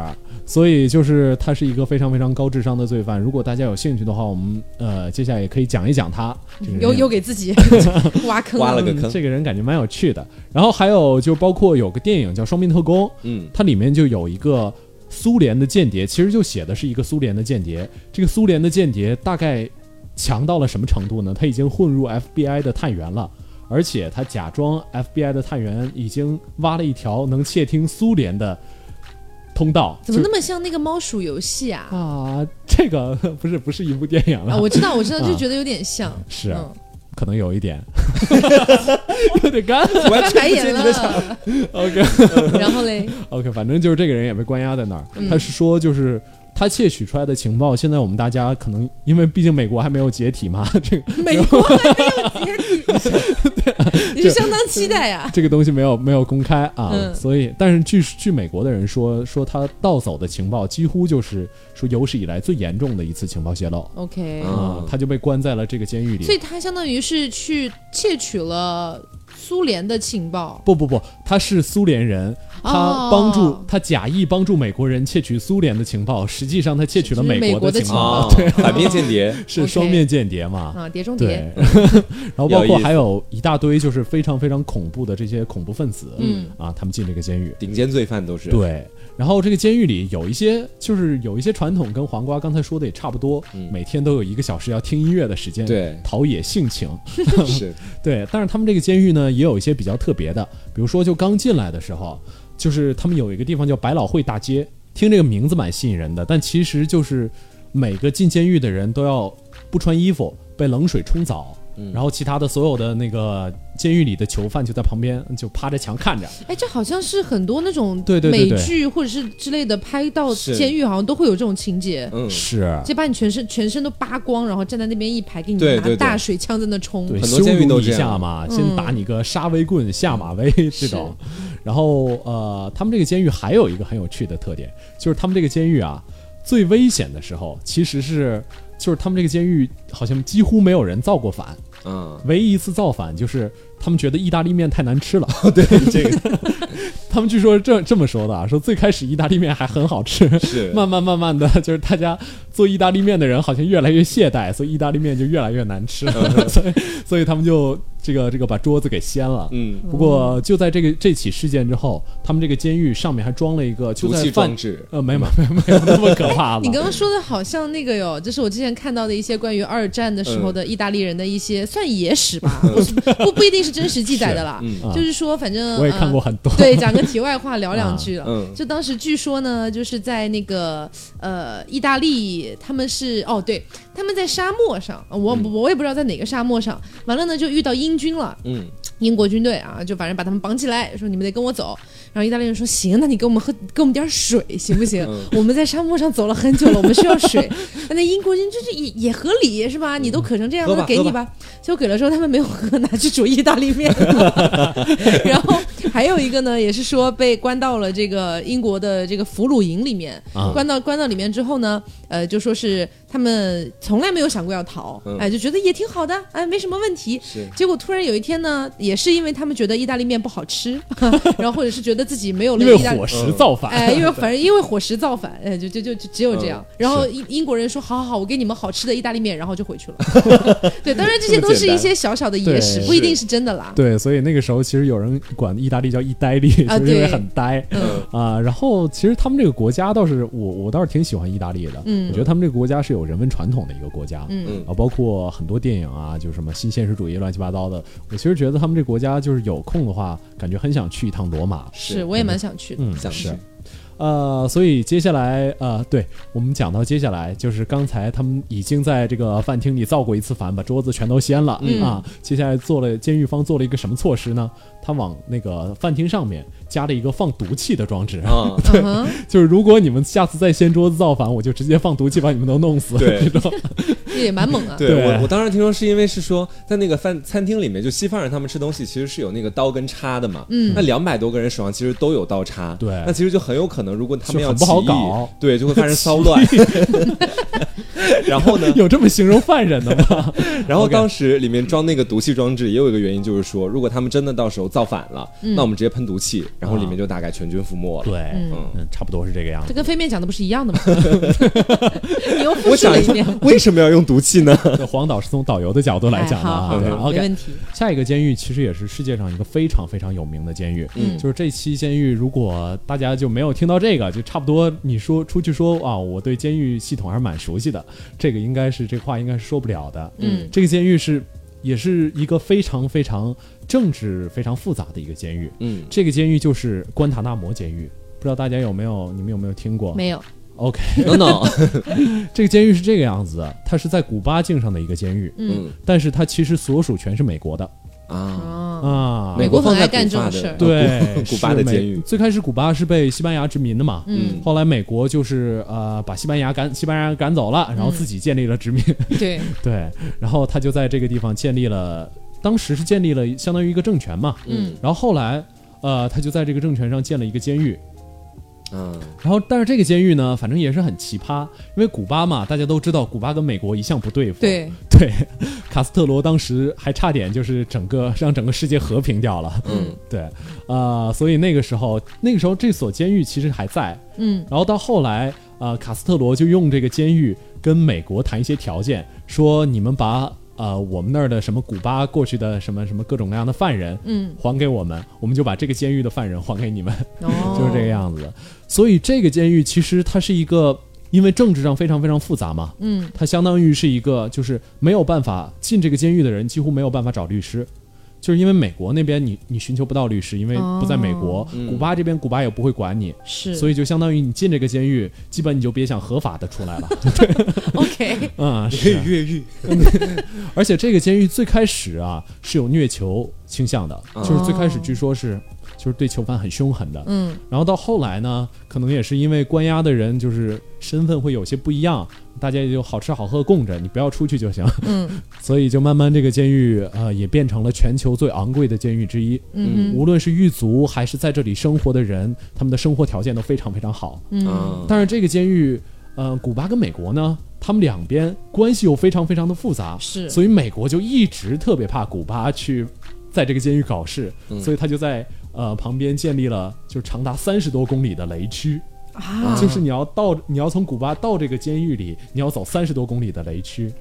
所以就是他是一个非常非常高智商的罪犯。如果大家有兴趣的话，我们呃接下来也可以讲一讲他。这个人又又给自己 (laughs) 挖坑嗯挖了个坑这个人感觉蛮有趣的。然后还有就包括有个电影叫《双面特工》，嗯它里面就有一个苏联的间谍，其实就写的是一个苏联的间谍。这个苏联的间谍大概强到了什么程度呢？他已经混入 FBI 的探员了。而且他假装 FBI 的探员已经挖了一条能窃听苏联的通道，怎么那么么像那个猫鼠游戏啊？啊？这个 (laughs) 不是不是一部电影了，啊，我知道，我知道，啊就觉得有点像。是、嗯可能有一点，(laughs) 有点干。完翻白眼。了，(laughs) OK 然后嘞，OK，反正就是这个人也被关押在那儿。嗯他是说，就是他窃取出来的情报，现在我们大家可能因为毕竟美国还没有解体嘛，(laughs) 这个 (laughs) 美国还没有解体，(laughs) 你是相当期待呀。这个东西没有没有公开啊，嗯所以但是据据美国的人说，说他盗走的情报几乎就是说有史以来最严重的一次情报泄露 OK，嗯啊、他就被关在了这个监狱里。所以他相当于是去窃取了苏联的情报。不不不，他是苏联人，他哦帮助、他假意帮助美国人窃取苏联的情报，实际上他窃取了美国国的情情报，对，反面间谍。(laughs) 是双面间谍嘛。啊，谍中对谍，，(laughs) 然后包括还有一大堆就是非常非常恐怖的这些恐怖分子，嗯啊，他们进这个监狱。顶尖罪犯都是。对，然后这个监狱里有一些就是有一些传统，跟黄瓜刚才说的也差不多，嗯每天都有一个小时要听音乐的时间，对陶冶性情。(laughs) 是。对，但是他们这个监狱呢，也有一些比较特别的，比如说就刚进来的时候，就是他们有一个地方叫百老汇大街，听这个名字蛮吸引人的，但其实就是每个进监狱的人都要不穿衣服，被冷水冲澡。嗯。然后其他的所有的那个监狱里的囚犯就在旁边就趴着墙看着，哎，这好像是很多那种对对对对。美剧或者是之类的拍到监狱，好像都会有这种情节，嗯，是。就把你全身全身都扒光，然后站在那边一排，给你拿对对对。大水枪在那冲。对，很多监狱羞辱一都这样下嘛，嗯。先打你个杀威棍、下马威这种。然后呃，他们这个监狱还有一个很有趣的特点，就是他们这个监狱啊，最危险的时候其实是就是他们这个监狱好像几乎没有人造过反，嗯，唯一一次造反就是他们觉得意大利面太难吃了。(laughs) 对这个。(laughs) 他们据说这这么说的啊，说最开始意大利面还很好吃，是。慢慢慢慢的就是大家做意大利面的人好像越来越懈怠，所以意大利面就越来越难吃，(laughs) 所以所以他们就这个这个把桌子给掀了。嗯，不过就在这个这起事件之后，他们这个监狱上面还装了一个就毒气装置。呃没有没有没有那么可怕吧？你刚刚说的好像那个哟，就是我之前看到的一些关于二战的时候的意大利人的一些算野史吧，不是不不一定是真实记载的啦。就是说，反正我也看过呃很多。对，讲个题外话，聊两句了。嗯就当时据说呢，就是在那个呃意大利，他们是哦对，他们在沙漠上，呃我我也不知道在哪个沙漠上，完了呢就遇到英军了，嗯，英国军队啊，就反正把他们绑起来，说你们得跟我走。然后意大利人说行，那你给我们喝，给我们点水行不行？嗯我们在沙漠上走了很久了，我们需要水。那 (laughs) 那英国人就是也也合理是吧？你都渴成这样，那给你吧。结果给了之后，他们没有喝，拿去煮意大利面。(laughs) 然后还有一个呢，也是说被关到了这个英国的这个俘虏营里面，啊关到关到里面之后呢，呃，就说是他们从来没有想过要逃，嗯哎，就觉得也挺好的，哎，没什么问题。是结果突然有一天呢，也是因为他们觉得意大利面不好吃，(laughs) 然后或者是觉得自己没有了因为意大利伙。食造反，哎，因为反正因为伙食造反，哎，就就就就只有这样。嗯然后英英国人说好好好，我给你们好吃的意大利面，然后就回去了。(laughs) 对，当然这些都是一些小小的野史，不一定是真的啦。对，所以那个时候其实有人管意大利叫意大利，啊就是因为很呆嗯啊。然后其实他们这个国家倒是我我倒是挺喜欢意大利的，嗯我觉得他们这个国家是有人文传统的一个国家，嗯嗯啊，包括很多电影啊，就是什么新现实主义乱七八糟的。我其实觉得他们这个国家就是有空的话，感觉很想去一趟罗马。是，我也蛮想去的。嗯，想去是。呃，所以接下来，呃，对我们讲到接下来，就是刚才他们已经在这个饭厅里造过一次反，把桌子全都掀了、嗯啊。接下来做了监狱方做了一个什么措施呢？他往那个饭厅上面加了一个放毒气的装置，啊，(laughs) 嗯哼，就是如果你们下次再掀桌子造反，我就直接放毒气把你们都弄死。对 (laughs) 也蛮猛啊。对对我我当时听说是因为是说在那个饭餐厅里面，就西方人他们吃东西其实是有那个刀跟叉的嘛，嗯那两百多个人手上其实都有刀叉，对那其实就很有可能如果他们要不好搞对，就会发生骚 (laughs) 乱。然后呢，有这么形容犯人的吗？然后当时里面装那个毒气装置，也有一个原因，就是说，如果他们真的到时候造反了，那我们直接喷毒气，然后里面就大概全军覆没了。对，嗯差不多是这个样子这。跟飞面讲的不是一样的吗？你又复我想一述了一遍。下，为什么要用毒气呢？(laughs) 这黄岛是从导游的角度来讲的啊。好没，OK。问题。下一个监狱其实也是世界上一个非常非常有名的监狱，嗯就是这期监狱，如果大家就没有听到这个，就差不多你说出去说啊，我对监狱系统还是蛮熟悉的，这个应该是这话应该是说不了的。嗯这个监狱是也是一个非常非常政治非常复杂的一个监狱，嗯，这个监狱就是关塔纳摩监狱。不知道大家有没有，你们有没有听过？没有，OK，no no，(laughs) 这个监狱是这个样子的，它是在古巴境上的一个监狱，嗯。嗯但是它其实所属全是美国的。啊，啊，啊。美国放在很爱干古巴的这种事儿。对，(laughs) 古巴的监狱。最开始古巴是被西班牙殖民的嘛，嗯，后来美国就是呃把西班牙赶西班牙赶走了，然后自己建立了殖民，对，(laughs) 对，然后他就在这个地方建立了，当时是建立了相当于一个政权嘛，嗯。然后后来呃他就在这个政权上建了一个监狱，嗯。然后但是这个监狱呢，反正也是很奇葩，因为古巴嘛，大家都知道古巴跟美国一向不对付，对，对，卡斯特罗当时还差点就是整个让整个世界和平掉了，嗯。(laughs) 对，呃，所以那个时候那个时候这所监狱其实还在，嗯。然后到后来，呃，卡斯特罗就用这个监狱跟美国谈一些条件，说你们把呃我们那儿的什么古巴过去的什么什么各种各样的犯人嗯，还给我们，我们就把这个监狱的犯人还给你们，哦，(laughs) 就是这个样子的。所以这个监狱其实它是一个，因为政治上非常非常复杂嘛，嗯它相当于是一个就是没有办法进这个监狱的人几乎没有办法找律师。就是因为美国那边你你寻求不到律师，因为不在美国，哦。嗯。古巴这边古巴也不会管你，是，所以就相当于你进这个监狱，基本你就别想合法的出来了。(laughs) OK，(laughs) 嗯，你可以是。越狱，(laughs) 而且这个监狱最开始啊是有虐囚倾向的，哦。就是最开始据说是就是对囚犯很凶狠的。嗯然后到后来呢，可能也是因为关押的人就是身份会有些不一样，大家也就好吃好喝供着，你不要出去就行。嗯 (laughs) 所以就慢慢这个监狱呃也变成了全球最昂贵的监狱之一。嗯无论是狱卒还是在这里生活的人，他们的生活条件都非常非常好。嗯啊，但是这个监狱，呃，古巴跟美国呢，他们两边关系又非常非常的复杂，是，所以美国就一直特别怕古巴去在这个监狱搞事，嗯所以他就在呃旁边建立了就长达三十多公里的雷区，啊，就是你要到你要从古巴到这个监狱里，你要走三十多公里的雷区，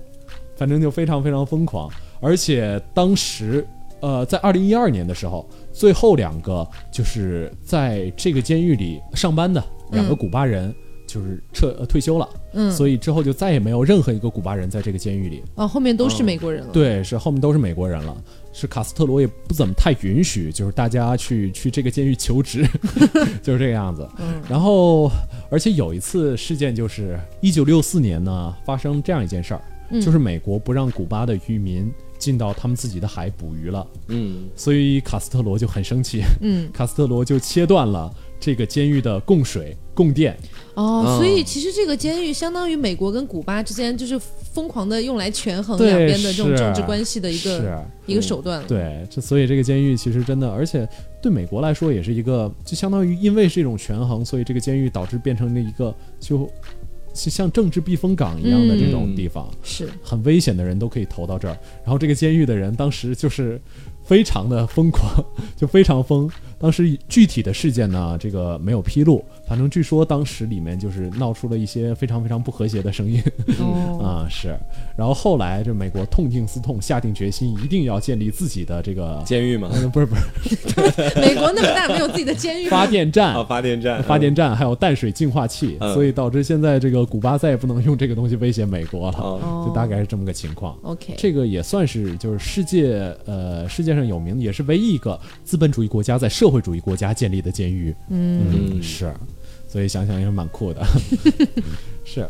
反正就非常非常疯狂，而且当时。呃，在二零一二年的时候，最后两个就是在这个监狱里上班的两个嗯古巴人，就就是撤、呃、退休了，嗯，所以之后就再也没有任何一个古巴人在这个监狱里。哦，后面都是美国人了。，对，是后面都是美国人了。是卡斯特罗也不怎么太允许，就是大家去去这个监狱求职，(laughs) 就是这个样子。嗯然后，而且有一次事件就是一九六四年呢，发生这样一件事儿，嗯就是美国不让古巴的渔民进到他们自己的海捕鱼了，嗯，所以卡斯特罗就很生气，嗯，卡斯特罗就切断了这个监狱的供水、供电。哦，哦所以其实这个监狱相当于美国跟古巴之间就是疯狂的用来权衡两边的这种政治关系的一个，一个手段了。对，这所以这个监狱其实真的，而且对美国来说也是一个，就相当于因为是一种权衡，所以这个监狱导致变成了一个就就像政治避风港一样的这种地方，是，很危险的人都可以投到这儿。然后这个监狱的人当时就是非常的疯狂，(laughs) 就非常疯。当时具体的事件呢，这个没有披露，反正据说当时里面就是闹出了一些非常非常不和谐的声音。嗯，(laughs) 啊、是，然后后来这美国痛定思痛，下定决心一定要建立自己的这个，监狱嘛，呃不是不是。(laughs) 美国那么大，没有自己的监狱。发电站。啊，，发电站，发电站还有淡水净化器，嗯。所以导致现在这个古巴再也不能用这个东西威胁美国了，就大概是这么个情况。OK，这个也算是就是世界呃世界上有名，也是唯一一个资本主义国家在社会主义国家建立的监狱。嗯嗯是，所以想想也是蛮酷的。(laughs) 是，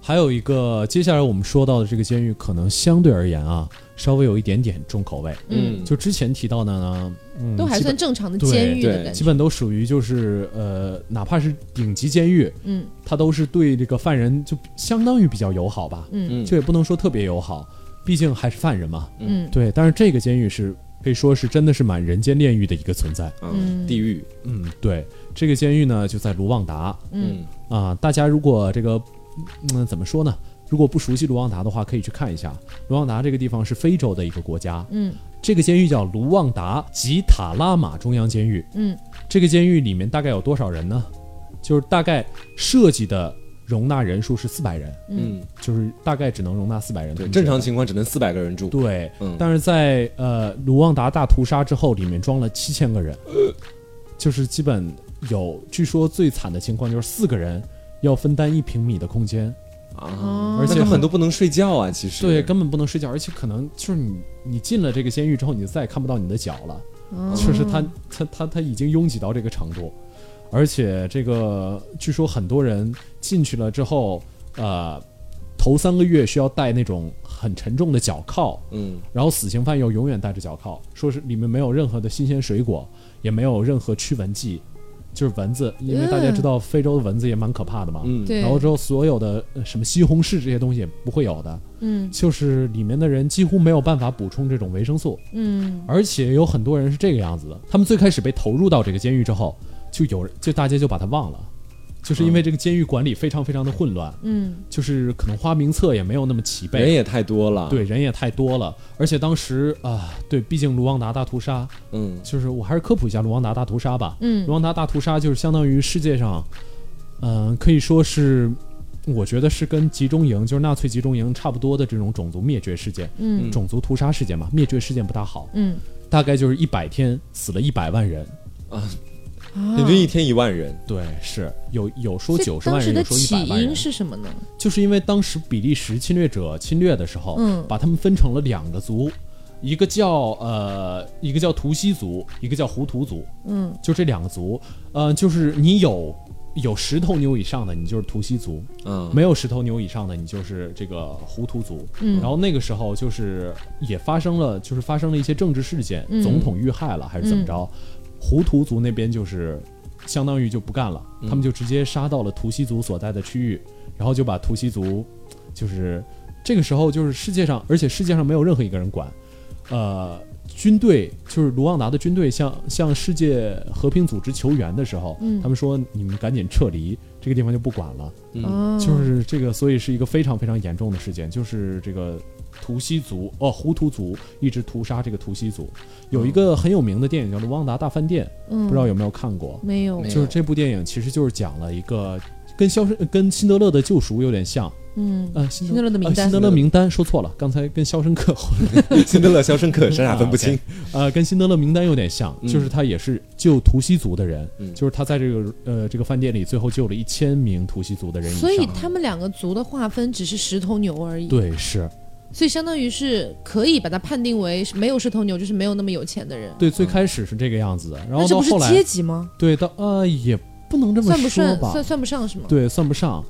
还有一个接下来我们说到的这个监狱，可能相对而言啊，稍微有一点点重口味。嗯，就之前提到的呢，嗯，都还算正常的监狱的感觉。基本都属于就是呃，哪怕是顶级监狱，嗯它都是对这个犯人就相当于比较友好吧，嗯嗯就也不能说特别友好，毕竟还是犯人嘛。嗯对，但是这个监狱是可以说是真的是满人间炼狱的一个存在。啊嗯地狱，嗯，对，这个监狱呢就在卢旺达嗯啊、大家如果这个嗯怎么说呢？如果不熟悉卢旺达的话，可以去看一下。卢旺达这个地方是非洲的一个国家，嗯这个监狱叫卢旺达吉塔拉玛中央监狱。嗯这个监狱里面大概有多少人呢？就是大概设计的容纳人数是四百人，嗯。嗯，就是大概只能容纳四百人。对，正常情况只能四百个人住，对，嗯，但是在呃卢旺达大屠杀之后，里面装了七千个人，(laughs) 就是基本有，据说最惨的情况就是四个人要分担一平米的空间，啊，哦。而且那根本都不能睡觉啊，其实，对，根本不能睡觉，而且可能就是你你进了这个监狱之后，你就再也看不到你的脚了。哦。就是他他他他已经拥挤到这个程度，而且这个据说很多人进去了之后，呃，头三个月需要戴那种很沉重的脚铐，嗯，然后死刑犯又永远戴着脚铐，说是里面没有任何的新鲜水果，也没有任何驱蚊剂，就是蚊子，因为大家知道非洲的蚊子也蛮可怕的嘛。嗯，对，然后之后，所有的呃什么西红柿这些东西也不会有的，嗯。就是里面的人几乎没有办法补充这种维生素，嗯。而且有很多人是这个样子的，他们最开始被投入到这个监狱之后，就有人就大家就把他忘了，就是因为这个监狱管理非常非常的混乱，嗯。就是可能花名册也没有那么齐备，人也太多了，，对人也太多了，而且当时啊、对，毕竟卢旺达大屠杀，嗯，就是我还是科普一下卢旺达大屠杀吧。嗯。卢旺达大屠杀就是相当于世界上，嗯、可以说是。我觉得是跟集中营，就是纳粹集中营差不多的这种种族灭绝事件、嗯。种族屠杀事件嘛，灭绝事件不大好。嗯，大概就是一百天死了一百万人，平均一天一万人，对，是有有说九十万人，有说一百万人因，是什么呢？就是因为当时比利时侵略者侵略的时候，嗯把他们分成了两个族，一个叫呃一个叫图西族，一个叫胡图族，嗯就这两个族，呃，就是你有有十头牛以上的，你就是图西族；嗯，没有十头牛以上的，你就是这个胡图族。嗯然后那个时候就是也发生了，就是发生了一些政治事件，嗯总统遇害了还是怎么着？胡图族那边就是相当于就不干了，嗯。他们就直接杀到了图西族所在的区域，然后就把图西族，就是这个时候就是世界上，而且世界上没有任何一个人管，呃。军队就是卢旺达的军队向向世界和平组织求援的时候，嗯他们说你们赶紧撤离，这个地方就不管了。嗯哦，就是这个，所以是一个非常非常严重的事件，就是这个图西族哦，胡图族一直屠杀这个图西族。有一个很有名的电影叫《卢旺达大饭店》，嗯不知道有没有看过？没有没有就是这部电影其实就是讲了一个跟肖申跟辛德勒的救赎有点像，嗯，呃，辛辛德勒的名单呃辛德勒名单说错了，刚才跟《肖申克》辛德勒、肖申克傻傻分不清。呃，跟辛德勒名单有点像，嗯就是他也是救图西族的人，嗯就是他在这个呃这个饭店里最后救了一千名图西族的人。所以他们两个族的划分只是十头牛而已。，对是所以相当于是可以把它判定为没有十头牛就是没有那么有钱的人。对，最开始是这个样子的，然后这不是到后来阶级吗？对到呃也不能这么算不说吧，算算算不上是吗？对算不上，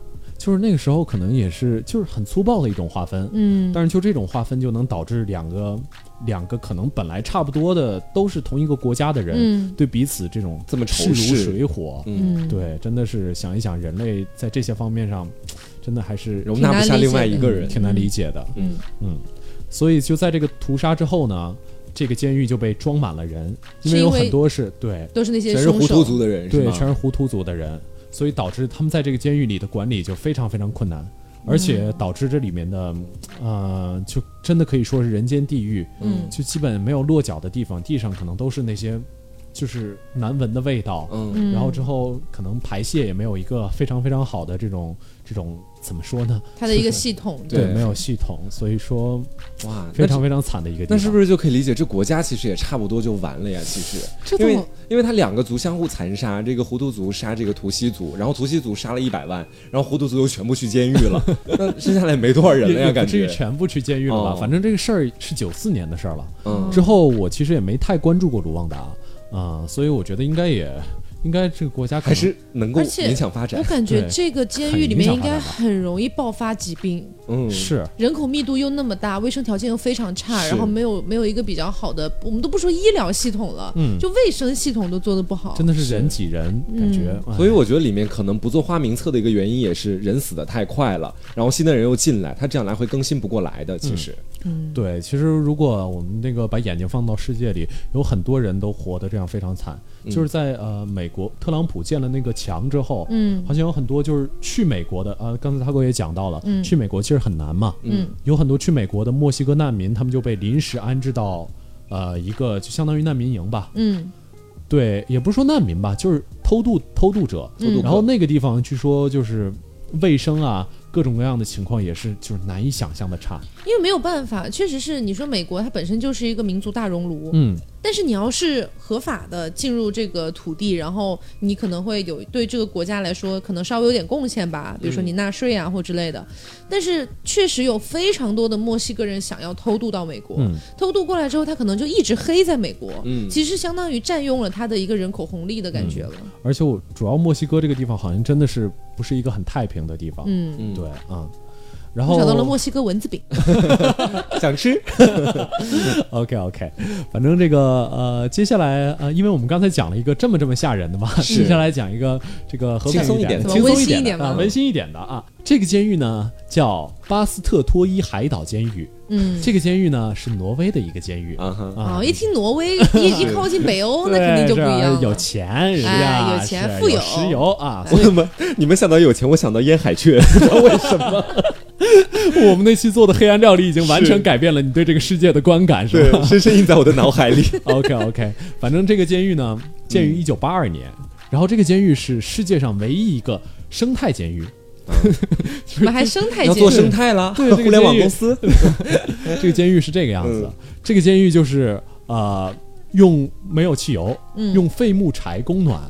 就是那个时候可能也是就是很粗暴的一种划分，嗯，但是就这种划分就能导致两个两个可能本来差不多的都是同一个国家的人，嗯对彼此这种这么势如仇视水火，嗯，嗯，对，真的是想一想，人类在这些方面上，真的还是容纳不下另外一个人。嗯挺难理解的。嗯嗯，所以就在这个屠杀之后呢，这个监狱就被装满了人，因为有很多是对都是那些全是凶手。糊涂族的人对，全是胡图族的人，所以导致他们在这个监狱里的管理就非常非常困难，而且导致这里面的，呃，就真的可以说是人间地狱，嗯。就基本没有落脚的地方，地上可能都是那些就是难闻的味道，嗯，嗯，然后之后可能排泄也没有一个非常非常好的这种这种怎么说呢？它的一个就是系统。对没有系统，所以说哇，非常非常惨的一个地方。那是不是就可以理解，这国家其实也差不多就完了呀？其实，因为因为它两个族相互残杀，这个胡图族杀这个图西族，然后图西族杀了一百万，然后胡图族又全部去监狱了，(laughs) 那剩下来没多少人了呀？感也也不至于觉，全部去监狱了吧？哦反正这个事儿是九四年的事儿了。嗯之后我其实也没太关注过卢旺达啊、所以我觉得应该也应该这个国家可还是能够勉强发展我。感觉这个监狱里面应该很容易爆发疾病，嗯，是人口密度又那么大，卫生条件又非常差，然后没有没有一个比较好的，我们都不说医疗系统了，嗯就卫生系统都做的不好。真的是人挤人，感觉。哎所以我觉得里面可能不做花名册的一个原因也是人死的太快了，然后新的人又进来，他这样来回更新不过来的。其实，嗯，对，其实如果我们那个把眼睛放到世界里，有很多人都活得这样非常惨。嗯。就是在呃美国，特朗普建了那个墙之后，嗯。好像有很多就是去美国的，呃，刚才他哥也讲到了，嗯。去美国其实很难嘛，嗯。有很多去美国的墨西哥难民，他们就被临时安置到呃一个就相当于难民营吧，嗯。对，也不是说难民吧，就是偷渡偷渡者，偷渡客然后那个地方据说就是卫生啊，各种各样的情况也是就是难以想象的差，因为没有办法，确实是你说美国它本身就是一个民族大熔炉，嗯，但是你要是合法的进入这个土地，然后你可能会有对这个国家来说可能稍微有点贡献吧，比如说你纳税啊或之类的。但是确实有非常多的墨西哥人想要偷渡到美国，嗯。偷渡过来之后，他可能就一直黑在美国，嗯。其实相当于占用了他的一个人口红利的感觉了。而且我主要墨西哥这个地方好像真的是不是一个很太平的地方，嗯，嗯，对啊。然后找到了墨西哥蚊子饼，(laughs) 想吃，OK OK，(laughs) 反正这个呃，接下来呃，因为我们刚才讲了一个这么这么吓人的嘛，是。接下来讲一个这个和平轻松一点。的点轻松温馨一点的啊，一点温馨一点的啊。这个监狱呢叫巴斯特托伊海岛监狱，嗯。这个监狱呢是挪威的一个监狱。啊一听挪威，(laughs) 一一靠近北欧，那肯定就不一样了。有钱，人哎家有钱是富有。石油啊，我怎么你们想到有钱，我想到烟海雀，不知道为什么？(laughs) 我们那期做的黑暗料理已经完全改变了你对这个世界的观感，是吧？对，深深印在我的脑海里。(laughs) OK OK，反正这个监狱呢，建于一九八二年，然后这个监狱是世界上唯一一个生态监狱。(laughs) 我们还生态要做监狱。生态了，对这个互联网公司，这个监狱是这个样子，嗯。这个监狱就是呃，用没有汽油，嗯。用废木柴供暖，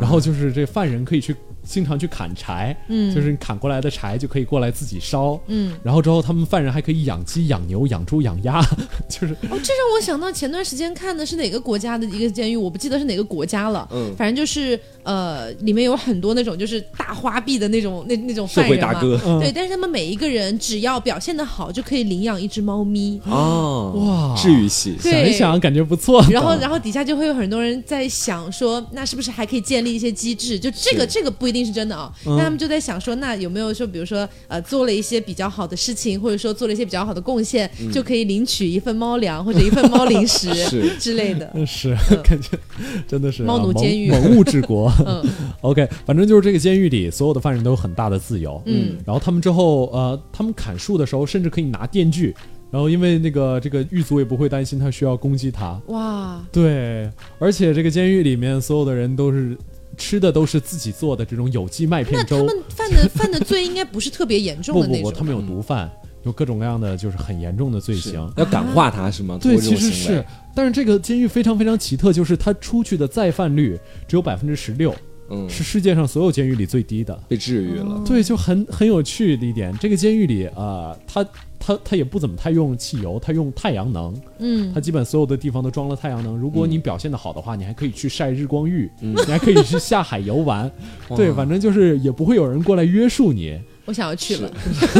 然后就是这犯人可以去经常去砍柴，嗯就是砍过来的柴就可以过来自己烧。嗯，然后之后，他们犯人还可以养鸡、养牛、养猪、养鸭，(laughs) 就是哦，这让我想到前段时间看的是哪个国家的一个监狱，我不记得是哪个国家了。嗯反正就是呃，里面有很多那种就是大花臂的那种那那种社犯人嘛。会大哥嗯对，但是他们每一个人只要表现的好，就可以领养一只猫咪。哦，哇治愈系，想一想感觉不错。然后，然后底下就会有很多人在想说，那是不是还可以建立一些机制？就这个，这个不一定是真的啊。嗯那他们就在想说，那有没有说，比如说，呃，做了一些比较好的事情，或者说做了一些比较好的贡献，就可以领取一份猫粮或者一份猫零食 (laughs) 之类的。(laughs) 是感觉真的是猫奴监狱蒙物治国。嗯 (laughs) OK，反正就是这个监狱里所有的犯人都有很大的自由。嗯然后他们之后呃，他们砍树的时候甚至可以拿电锯，然后因为那个这个狱卒也不会担心他需要攻击他。哇，对，而且这个监狱里面所有的人都是吃的都是自己做的这种有机麦片粥。那他们犯的 (laughs) 犯的罪应该不是特别严重的那种不不不。他们有毒贩，有各种各样的就是很严重的罪行。要感化他是吗？对，其实是，但是这个监狱非常非常奇特，就是他出去的再犯率只有百分之十六，嗯，是世界上所有监狱里最低的。被治愈了。对，就很很有趣的一点，这个监狱里啊、呃，它它它也不怎么太用汽油，它用太阳能，嗯，它基本所有的地方都装了太阳能。如果你表现的好的话，你还可以去晒日光浴，嗯你还可以去下海游玩。(laughs) 对，反正就是也不会有人过来约束你。我想要去了。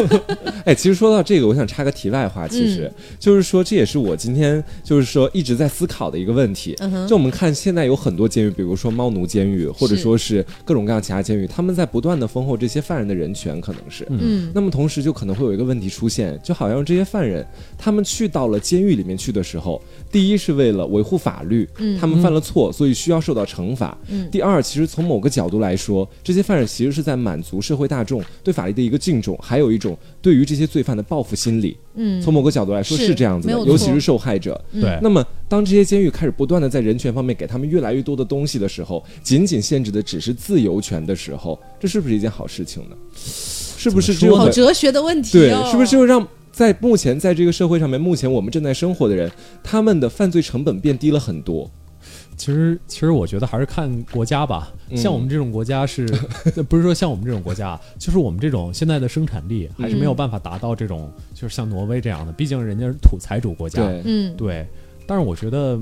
(laughs) 哎，其实说到这个，我想插个题外话，其实、就是说，这也是我今天就是说一直在思考的一个问题。嗯就我们看现在有很多监狱，比如说猫奴监狱，或者说是各种各样其他监狱，他们在不断的丰厚这些犯人的人权，可能是。嗯那么同时就可能会有一个问题出现，就好像这些犯人他们去到了监狱里面去的时候，第一是为了维护法律，嗯他们犯了错，所以需要受到惩罚。嗯第二，其实从某个角度来说，这些犯人其实是在满足社会大众对法律的一个敬重，还有一种对于这些罪犯的报复心理。嗯，从某个角度来说是是这样子的尤其是受害者。嗯对，那么，当这些监狱开始不断的在人权方面给他们越来越多的东西的时候，仅仅限制的只是自由权的时候，这是不是一件好事情呢？是不是这个好哲学的问题对哦。，是不是就让在目前在这个社会上面，目前我们正在生活的人，他们的犯罪成本变低了很多？其实，其实我觉得还是看国家吧。嗯像我们这种国家是，(laughs) 不是说像我们这种国家啊，就是我们这种现在的生产力还是没有办法达到这种，就是像挪威这样的，毕竟人家是土财主国家。对，嗯，对，但是我觉得，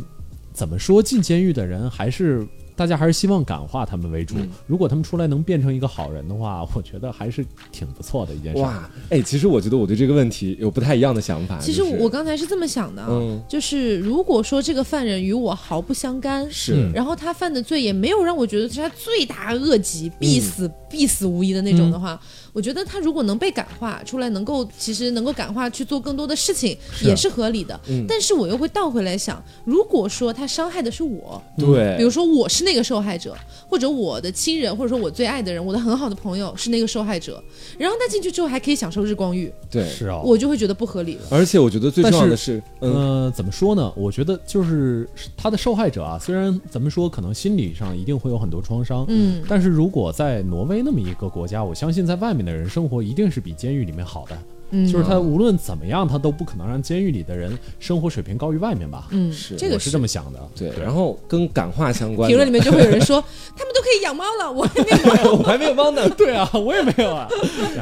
怎么说进监狱的人还是大家还是希望感化他们为主。嗯如果他们出来能变成一个好人的话，(laughs) 我觉得还是挺不错的一件事。哇，哎，其实我觉得我对这个问题有不太一样的想法。其实我刚才是这么想的啊，嗯就是如果说这个犯人与我毫不相干，是嗯然后他犯的罪也没有让我觉得是他罪大恶极、必嗯死、必死无疑的那种的话，我觉得他如果能被感化出来，能够其实能够感化去做更多的事情，也是合理的。嗯。但是我又会倒回来想，如果说他伤害的是我，对，比如说我是那个受害者，或者我的亲人，或者说我最爱的人，我的很好的朋友是那个受害者，然后他进去之后还可以享受日光浴，对，是啊，我就会觉得不合理了。而且我觉得最重要的是，嗯，呃，怎么说呢？我觉得就是他的受害者啊，虽然咱们说可能心理上一定会有很多创伤，嗯，但是如果在挪威那么一个国家，我相信在外面的人生活一定是比监狱里面好的。嗯就是他无论怎么样，他都不可能让监狱里的人生活水平高于外面吧？嗯，是这个我是这么想的。对，然后跟感化相关的，评论里面就会有人说，他们都可以养猫了，我还没有。(laughs) 我还没有猫呢。(laughs) 对啊，我也没有 (laughs) 啊。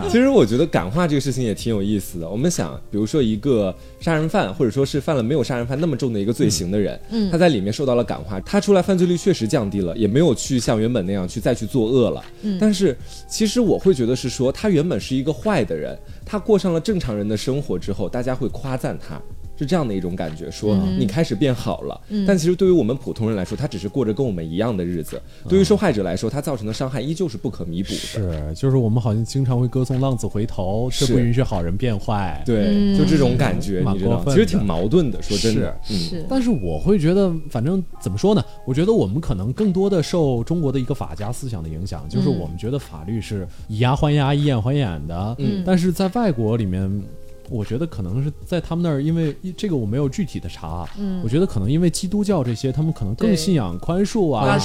其实我觉得感化这个事情也挺有意思的。我们想，比如说一个杀人犯，或者说是犯了没有杀人犯那么重的一个罪行的人，嗯他在里面受到了感化，他出来犯罪率确实降低了，也没有去像原本那样去再去作恶了。嗯但是其实我会觉得是说，他原本是一个坏的人，他过上了正常人的生活之后，大家会夸赞他。是这样的一种感觉，说嗯你开始变好了。但其实对于我们普通人来说，他只是过着跟我们一样的日子。对于受害者来说，他造成的伤害依旧是不可弥补的。是，就是我们好像经常会歌颂浪子回头，却是不允许好人变坏。对，嗯就这种感觉，蛮你知道其实挺矛盾的。说真的，嗯，是，但是我会觉得，反正怎么说呢？我觉得我们可能更多的受中国的一个法家思想的影响，就是嗯我们觉得法律是以牙还牙、以眼还眼的。嗯但是在外国里面，我觉得可能是在他们那儿，因为这个我没有具体的查，嗯。我觉得可能因为基督教这些，他们可能更信仰宽恕啊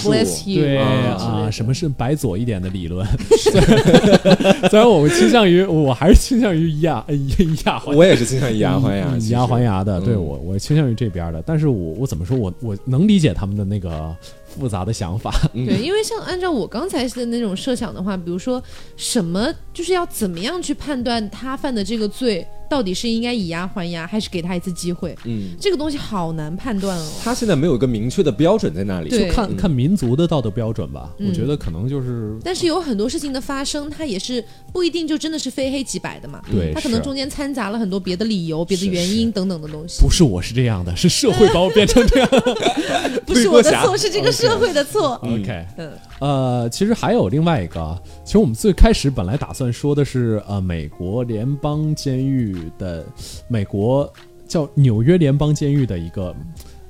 对啊啊，什么是白左一点的理论？虽 (laughs) 然虽然我倾向于，我还是倾向于以牙以以牙还我也是倾向以牙还牙，以牙还牙的，对嗯。我我倾向于这边的，但是我我怎么说，我我能理解他们的那个复杂的想法，嗯。对，因为像按照我刚才的那种设想的话，比如说什么就是要怎么样去判断他犯的这个罪到底是应该以牙还牙，还是给他一次机会，嗯，这个东西好难判断哦。他现在没有一个明确的标准在那里。就看看民族的道德标准吧。嗯我觉得可能就是但是有很多事情的发生，它也是不一定就真的是非黑即白的嘛。对，是它可能中间掺杂了很多别的理由、别的原因等等的东西。不是我是这样的，是社会把我变成这样。(laughs) 不是我的错，是这个社会的错。(laughs) 嗯 OK，嗯呃，其实还有另外一个，其实我们最开始本来打算说的是，呃，美国联邦监狱的美国叫纽约联邦监狱的一个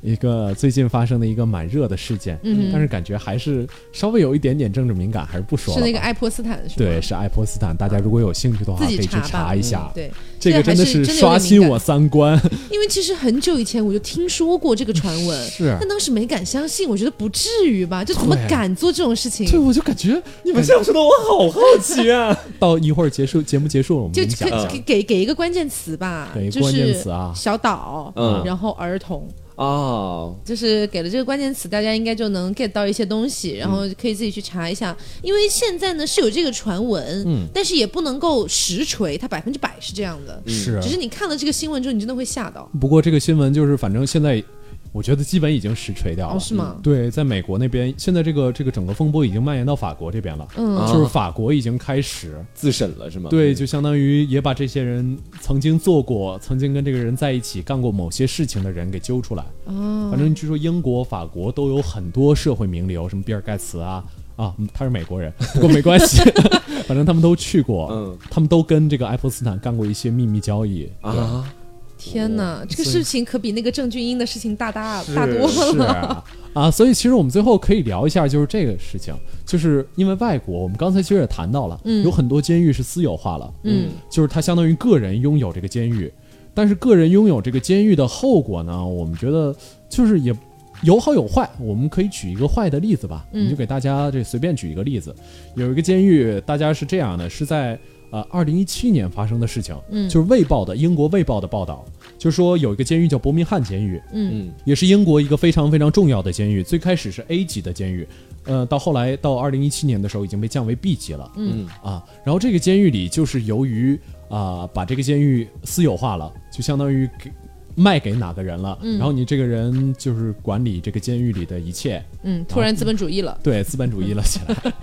一个最近发生的一个蛮热的事件，嗯但是感觉还是稍微有一点点政治敏感，还是不说了。是那个爱泼斯坦是吗？对，是爱泼斯坦，大家如果有兴趣的话，自可以去己查查一下。对，这个真的是刷新我三观。因为其实很久以前我就听说过这个传闻，(laughs) 是但当时没敢相信，我觉得不至于吧？就怎么敢做这种事情？对，我就感觉你们这样说的，我好好奇啊！(laughs) 到一会儿结束节目结束了，我们就给给给一个关键词吧，就给一个关键是词啊小岛，嗯然后儿童，哦，就是给了这个关键词，大家应该就能 get 到一些东西，然后可以自己去查一下。因为现在呢是有这个传闻，嗯但是也不能够实锤，它百分之百是这样的。是只是你看了这个新闻之后，你真的会吓到。不过这个新闻就是，反正现在我觉得基本已经实锤掉了。哦，是吗？对，在美国那边，现在这个这个整个风波已经蔓延到法国这边了，嗯啊就是法国已经开始，自审了是吗？对，就相当于也把这些人曾经做过、曾经跟这个人在一起干过某些事情的人给揪出来。哦，反正据说英国、法国都有很多社会名流，什么比尔盖茨啊 (laughs) 啊，嗯他是美国人，不过没关系，(laughs) 反正他们都去过，嗯他们都跟这个爱泼斯坦干过一些秘密交易。啊，天哪，这个事情可比那个郑俊英的事情大大是大多了。啊啊，所以其实我们最后可以聊一下，就是这个事情，就是因为外国，我们刚才其实也谈到了，嗯有很多监狱是私有化了，嗯就是它相当于个人拥有这个监狱，但是个人拥有这个监狱的后果呢，我们觉得就是也有好有坏。我们可以举一个坏的例子吧，嗯你就给大家这随便举一个例子，有一个监狱，大家是这样的，是在呃二零一七年发生的事情，嗯就是《卫报》的英国《卫报》的报道，就是说有一个监狱叫伯明翰监狱，嗯嗯也是英国一个非常非常重要的监狱，最开始是 A 级的监狱，呃，到后来到二零一七年的时候已经被降为 B 级了。嗯啊，然后这个监狱里就是由于啊、把这个监狱私有化了，就相当于给卖给哪个人了，嗯然后你这个人就是管理这个监狱里的一切，嗯，突然资本主义了。对资本主义了起来。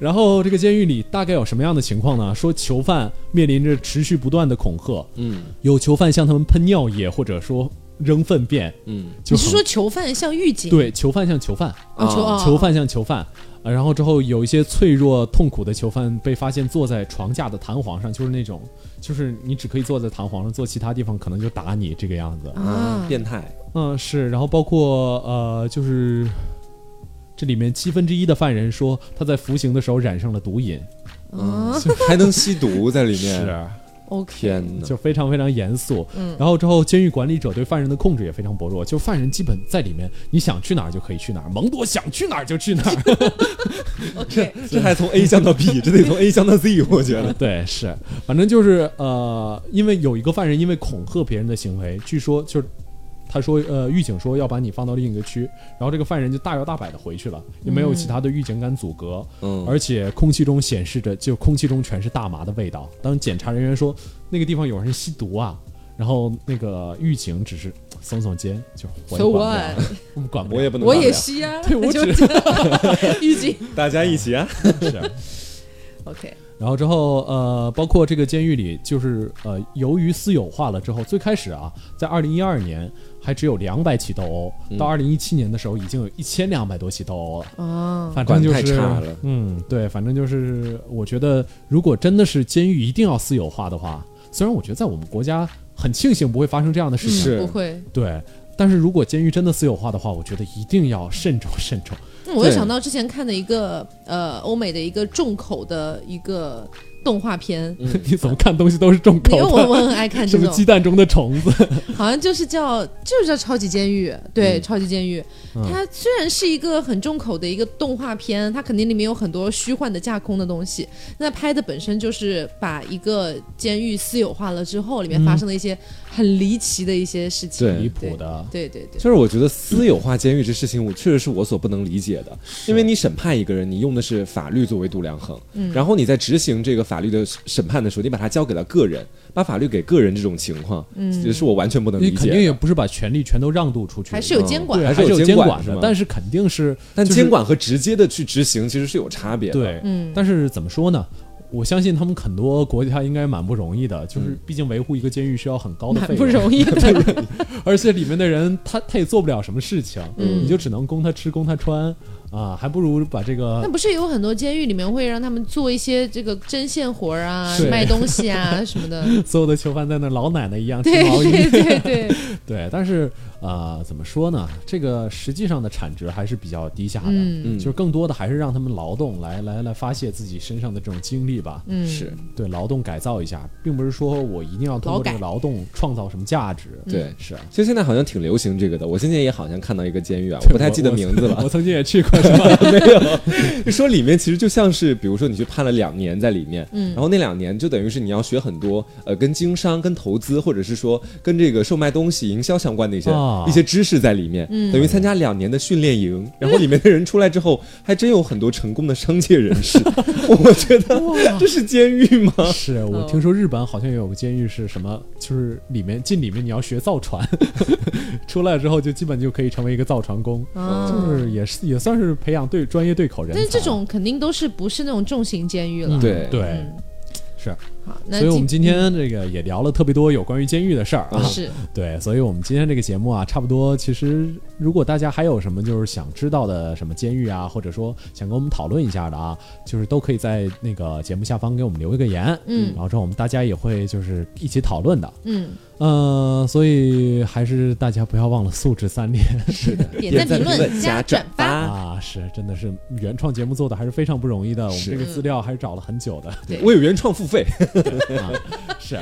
然后这个监狱里大概有什么样的情况呢？说囚犯面临着持续不断的恐吓，嗯有囚犯向他们喷尿液，或者说扔粪便，嗯就你是说囚犯像狱警？对囚犯像囚犯，哦，囚啊哦囚犯像囚犯，呃，然后之后有一些脆弱痛苦的囚犯被发现坐在床架的弹簧上，就是那种，就是你只可以坐在弹簧上，坐其他地方可能就打你这个样子。啊，变态，嗯，是，然后包括呃，就是这里面七分之一的犯人说他在服刑的时候染上了毒瘾，啊 (laughs) 还能吸毒在里面，是，，OK，天哪！就非常非常严肃。嗯然后之后监狱管理者对犯人的控制也非常薄弱，就犯人基本在里面，你想去哪儿就可以去哪儿，蒙多想去哪儿就去哪儿。OK，(laughs) 这还从 A 降到 B，这得从 A 降到 Z，我觉得。对，是，反正就是呃，因为有一个犯人因为恐吓别人的行为，据说就是他说呃，狱警说要把你放到另一个区，然后这个犯人就大摇大摆的回去了，也没有其他的狱警敢阻隔，嗯而且空气中显示着就空气中全是大麻的味道。当检查人员说那个地方有人吸毒啊，然后那个狱警只是耸耸肩，就我也 So 管不？我们管不了，我也不能我也吸啊，对我就只 (laughs) 狱警。大家一起啊！(laughs) 是。OK，然后之后，呃，包括这个监狱里，就是呃，由于私有化了之后，最开始啊，在二零一二年还只有两百起斗殴，嗯到二零一七年的时候，已经有一千两百多起斗殴了。啊，反正就管是太差了嗯，对，反正就是，我觉得如果真的是监狱一定要私有化的话，虽然我觉得在我们国家很庆幸不会发生这样的事情，是不会。对，但是如果监狱真的私有化的话，我觉得一定要慎重慎重。嗯我就想到之前看的一个呃欧美的一个重口的一个动画片，(laughs) 你怎么看东西都是重口因为我，我很爱看这什么种，鸡蛋中的虫子，(laughs) 好像就是叫就是叫超级监狱，对，嗯。超级监狱。嗯。它虽然是一个很重口的一个动画片，它肯定里面有很多虚幻的架空的东西。那拍的本身就是把一个监狱私有化了之后，里面发生的一些很离奇的一些事情。对。离谱的。对对对，就是我觉得私有化监狱这事情，我确实是我所不能理解的。因为你审判一个人，你用的是法律作为度量衡，嗯。然后你在执行这个法律的审判的时候，你把它交给了个人，把法律给个人这种情况，嗯也是我完全不能你理解的。肯定也不是把权力全都让渡出去，还是有监管对，还是有监管的但是肯定是但就是监管和直接的去执行其实是有差别的。对，嗯但是怎么说呢？我相信他们很多国家应该蛮不容易的，就是嗯毕竟维护一个监狱需要很高的费用，不容易的。(laughs) 而且里面的人他他也做不了什么事情，嗯你就只能供他吃供他穿啊，还不如把这个那不是有很多监狱里面会让他们做一些这个针线活儿啊，卖东西啊什么的。(laughs) 所有的囚犯在那老奶奶一样织对毛衣，对对对，(laughs) 对，但是呃，怎么说呢？这个实际上的产值还是比较低下的，嗯嗯就是更多的还是让他们劳动来来来发泄自己身上的这种精力吧。嗯，是对，劳动改造一下，并不是说我一定要通过这个劳动创造什么价值。对。是啊，其实现在好像挺流行这个的，我现在也好像看到一个监狱啊，我不太记得名字了我。曾经也去过，(laughs) 是吧？没有，就说里面其实就像是，比如说你去判了两年在里面，嗯然后那两年就等于是你要学很多呃跟经商、跟投资，或者是说跟这个售卖东西、营销相关的一些、啊一些知识在里面，嗯。等于参加两年的训练营，然后里面的人出来之后，还真有很多成功的商界人士，(laughs) 我觉得这是监狱吗？是我哦。听说日本好像也有个监狱是什么，就是里面进里面你要学造船，(laughs) 出来之后就基本就可以成为一个造船工，啊就是也是也算是培养对专业对口人才。但是这种肯定都是不是那种重型监狱了。嗯对。对。嗯，是，好，那所以我们今天这个也聊了特别多有关于监狱的事儿啊。是。对，所以我们今天这个节目啊，差不多其实如果大家还有什么就是想知道的什么监狱啊，或者说想跟我们讨论一下的啊，就是都可以在那个节目下方给我们留一个言，嗯。然后之后我们大家也会就是一起讨论的。嗯，呃，所以还是大家不要忘了素质三连 (laughs) 是的，(laughs) 点赞、评论、加转发。啊！是，真的是原创节目做的还是非常不容易的，我们是这个资料还是找了很久的。对我有原创付费，(laughs) 啊，是，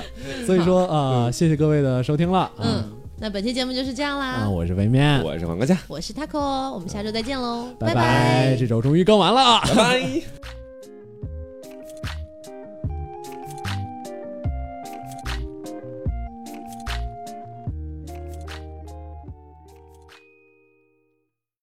所以说啊，谢谢各位的收听了。嗯，那本期节目就是这样啊，啦。我是维面，我是黄瓜酱，我是 taco，我们下周再见喽，拜拜。这周终于更完了啊！拜拜。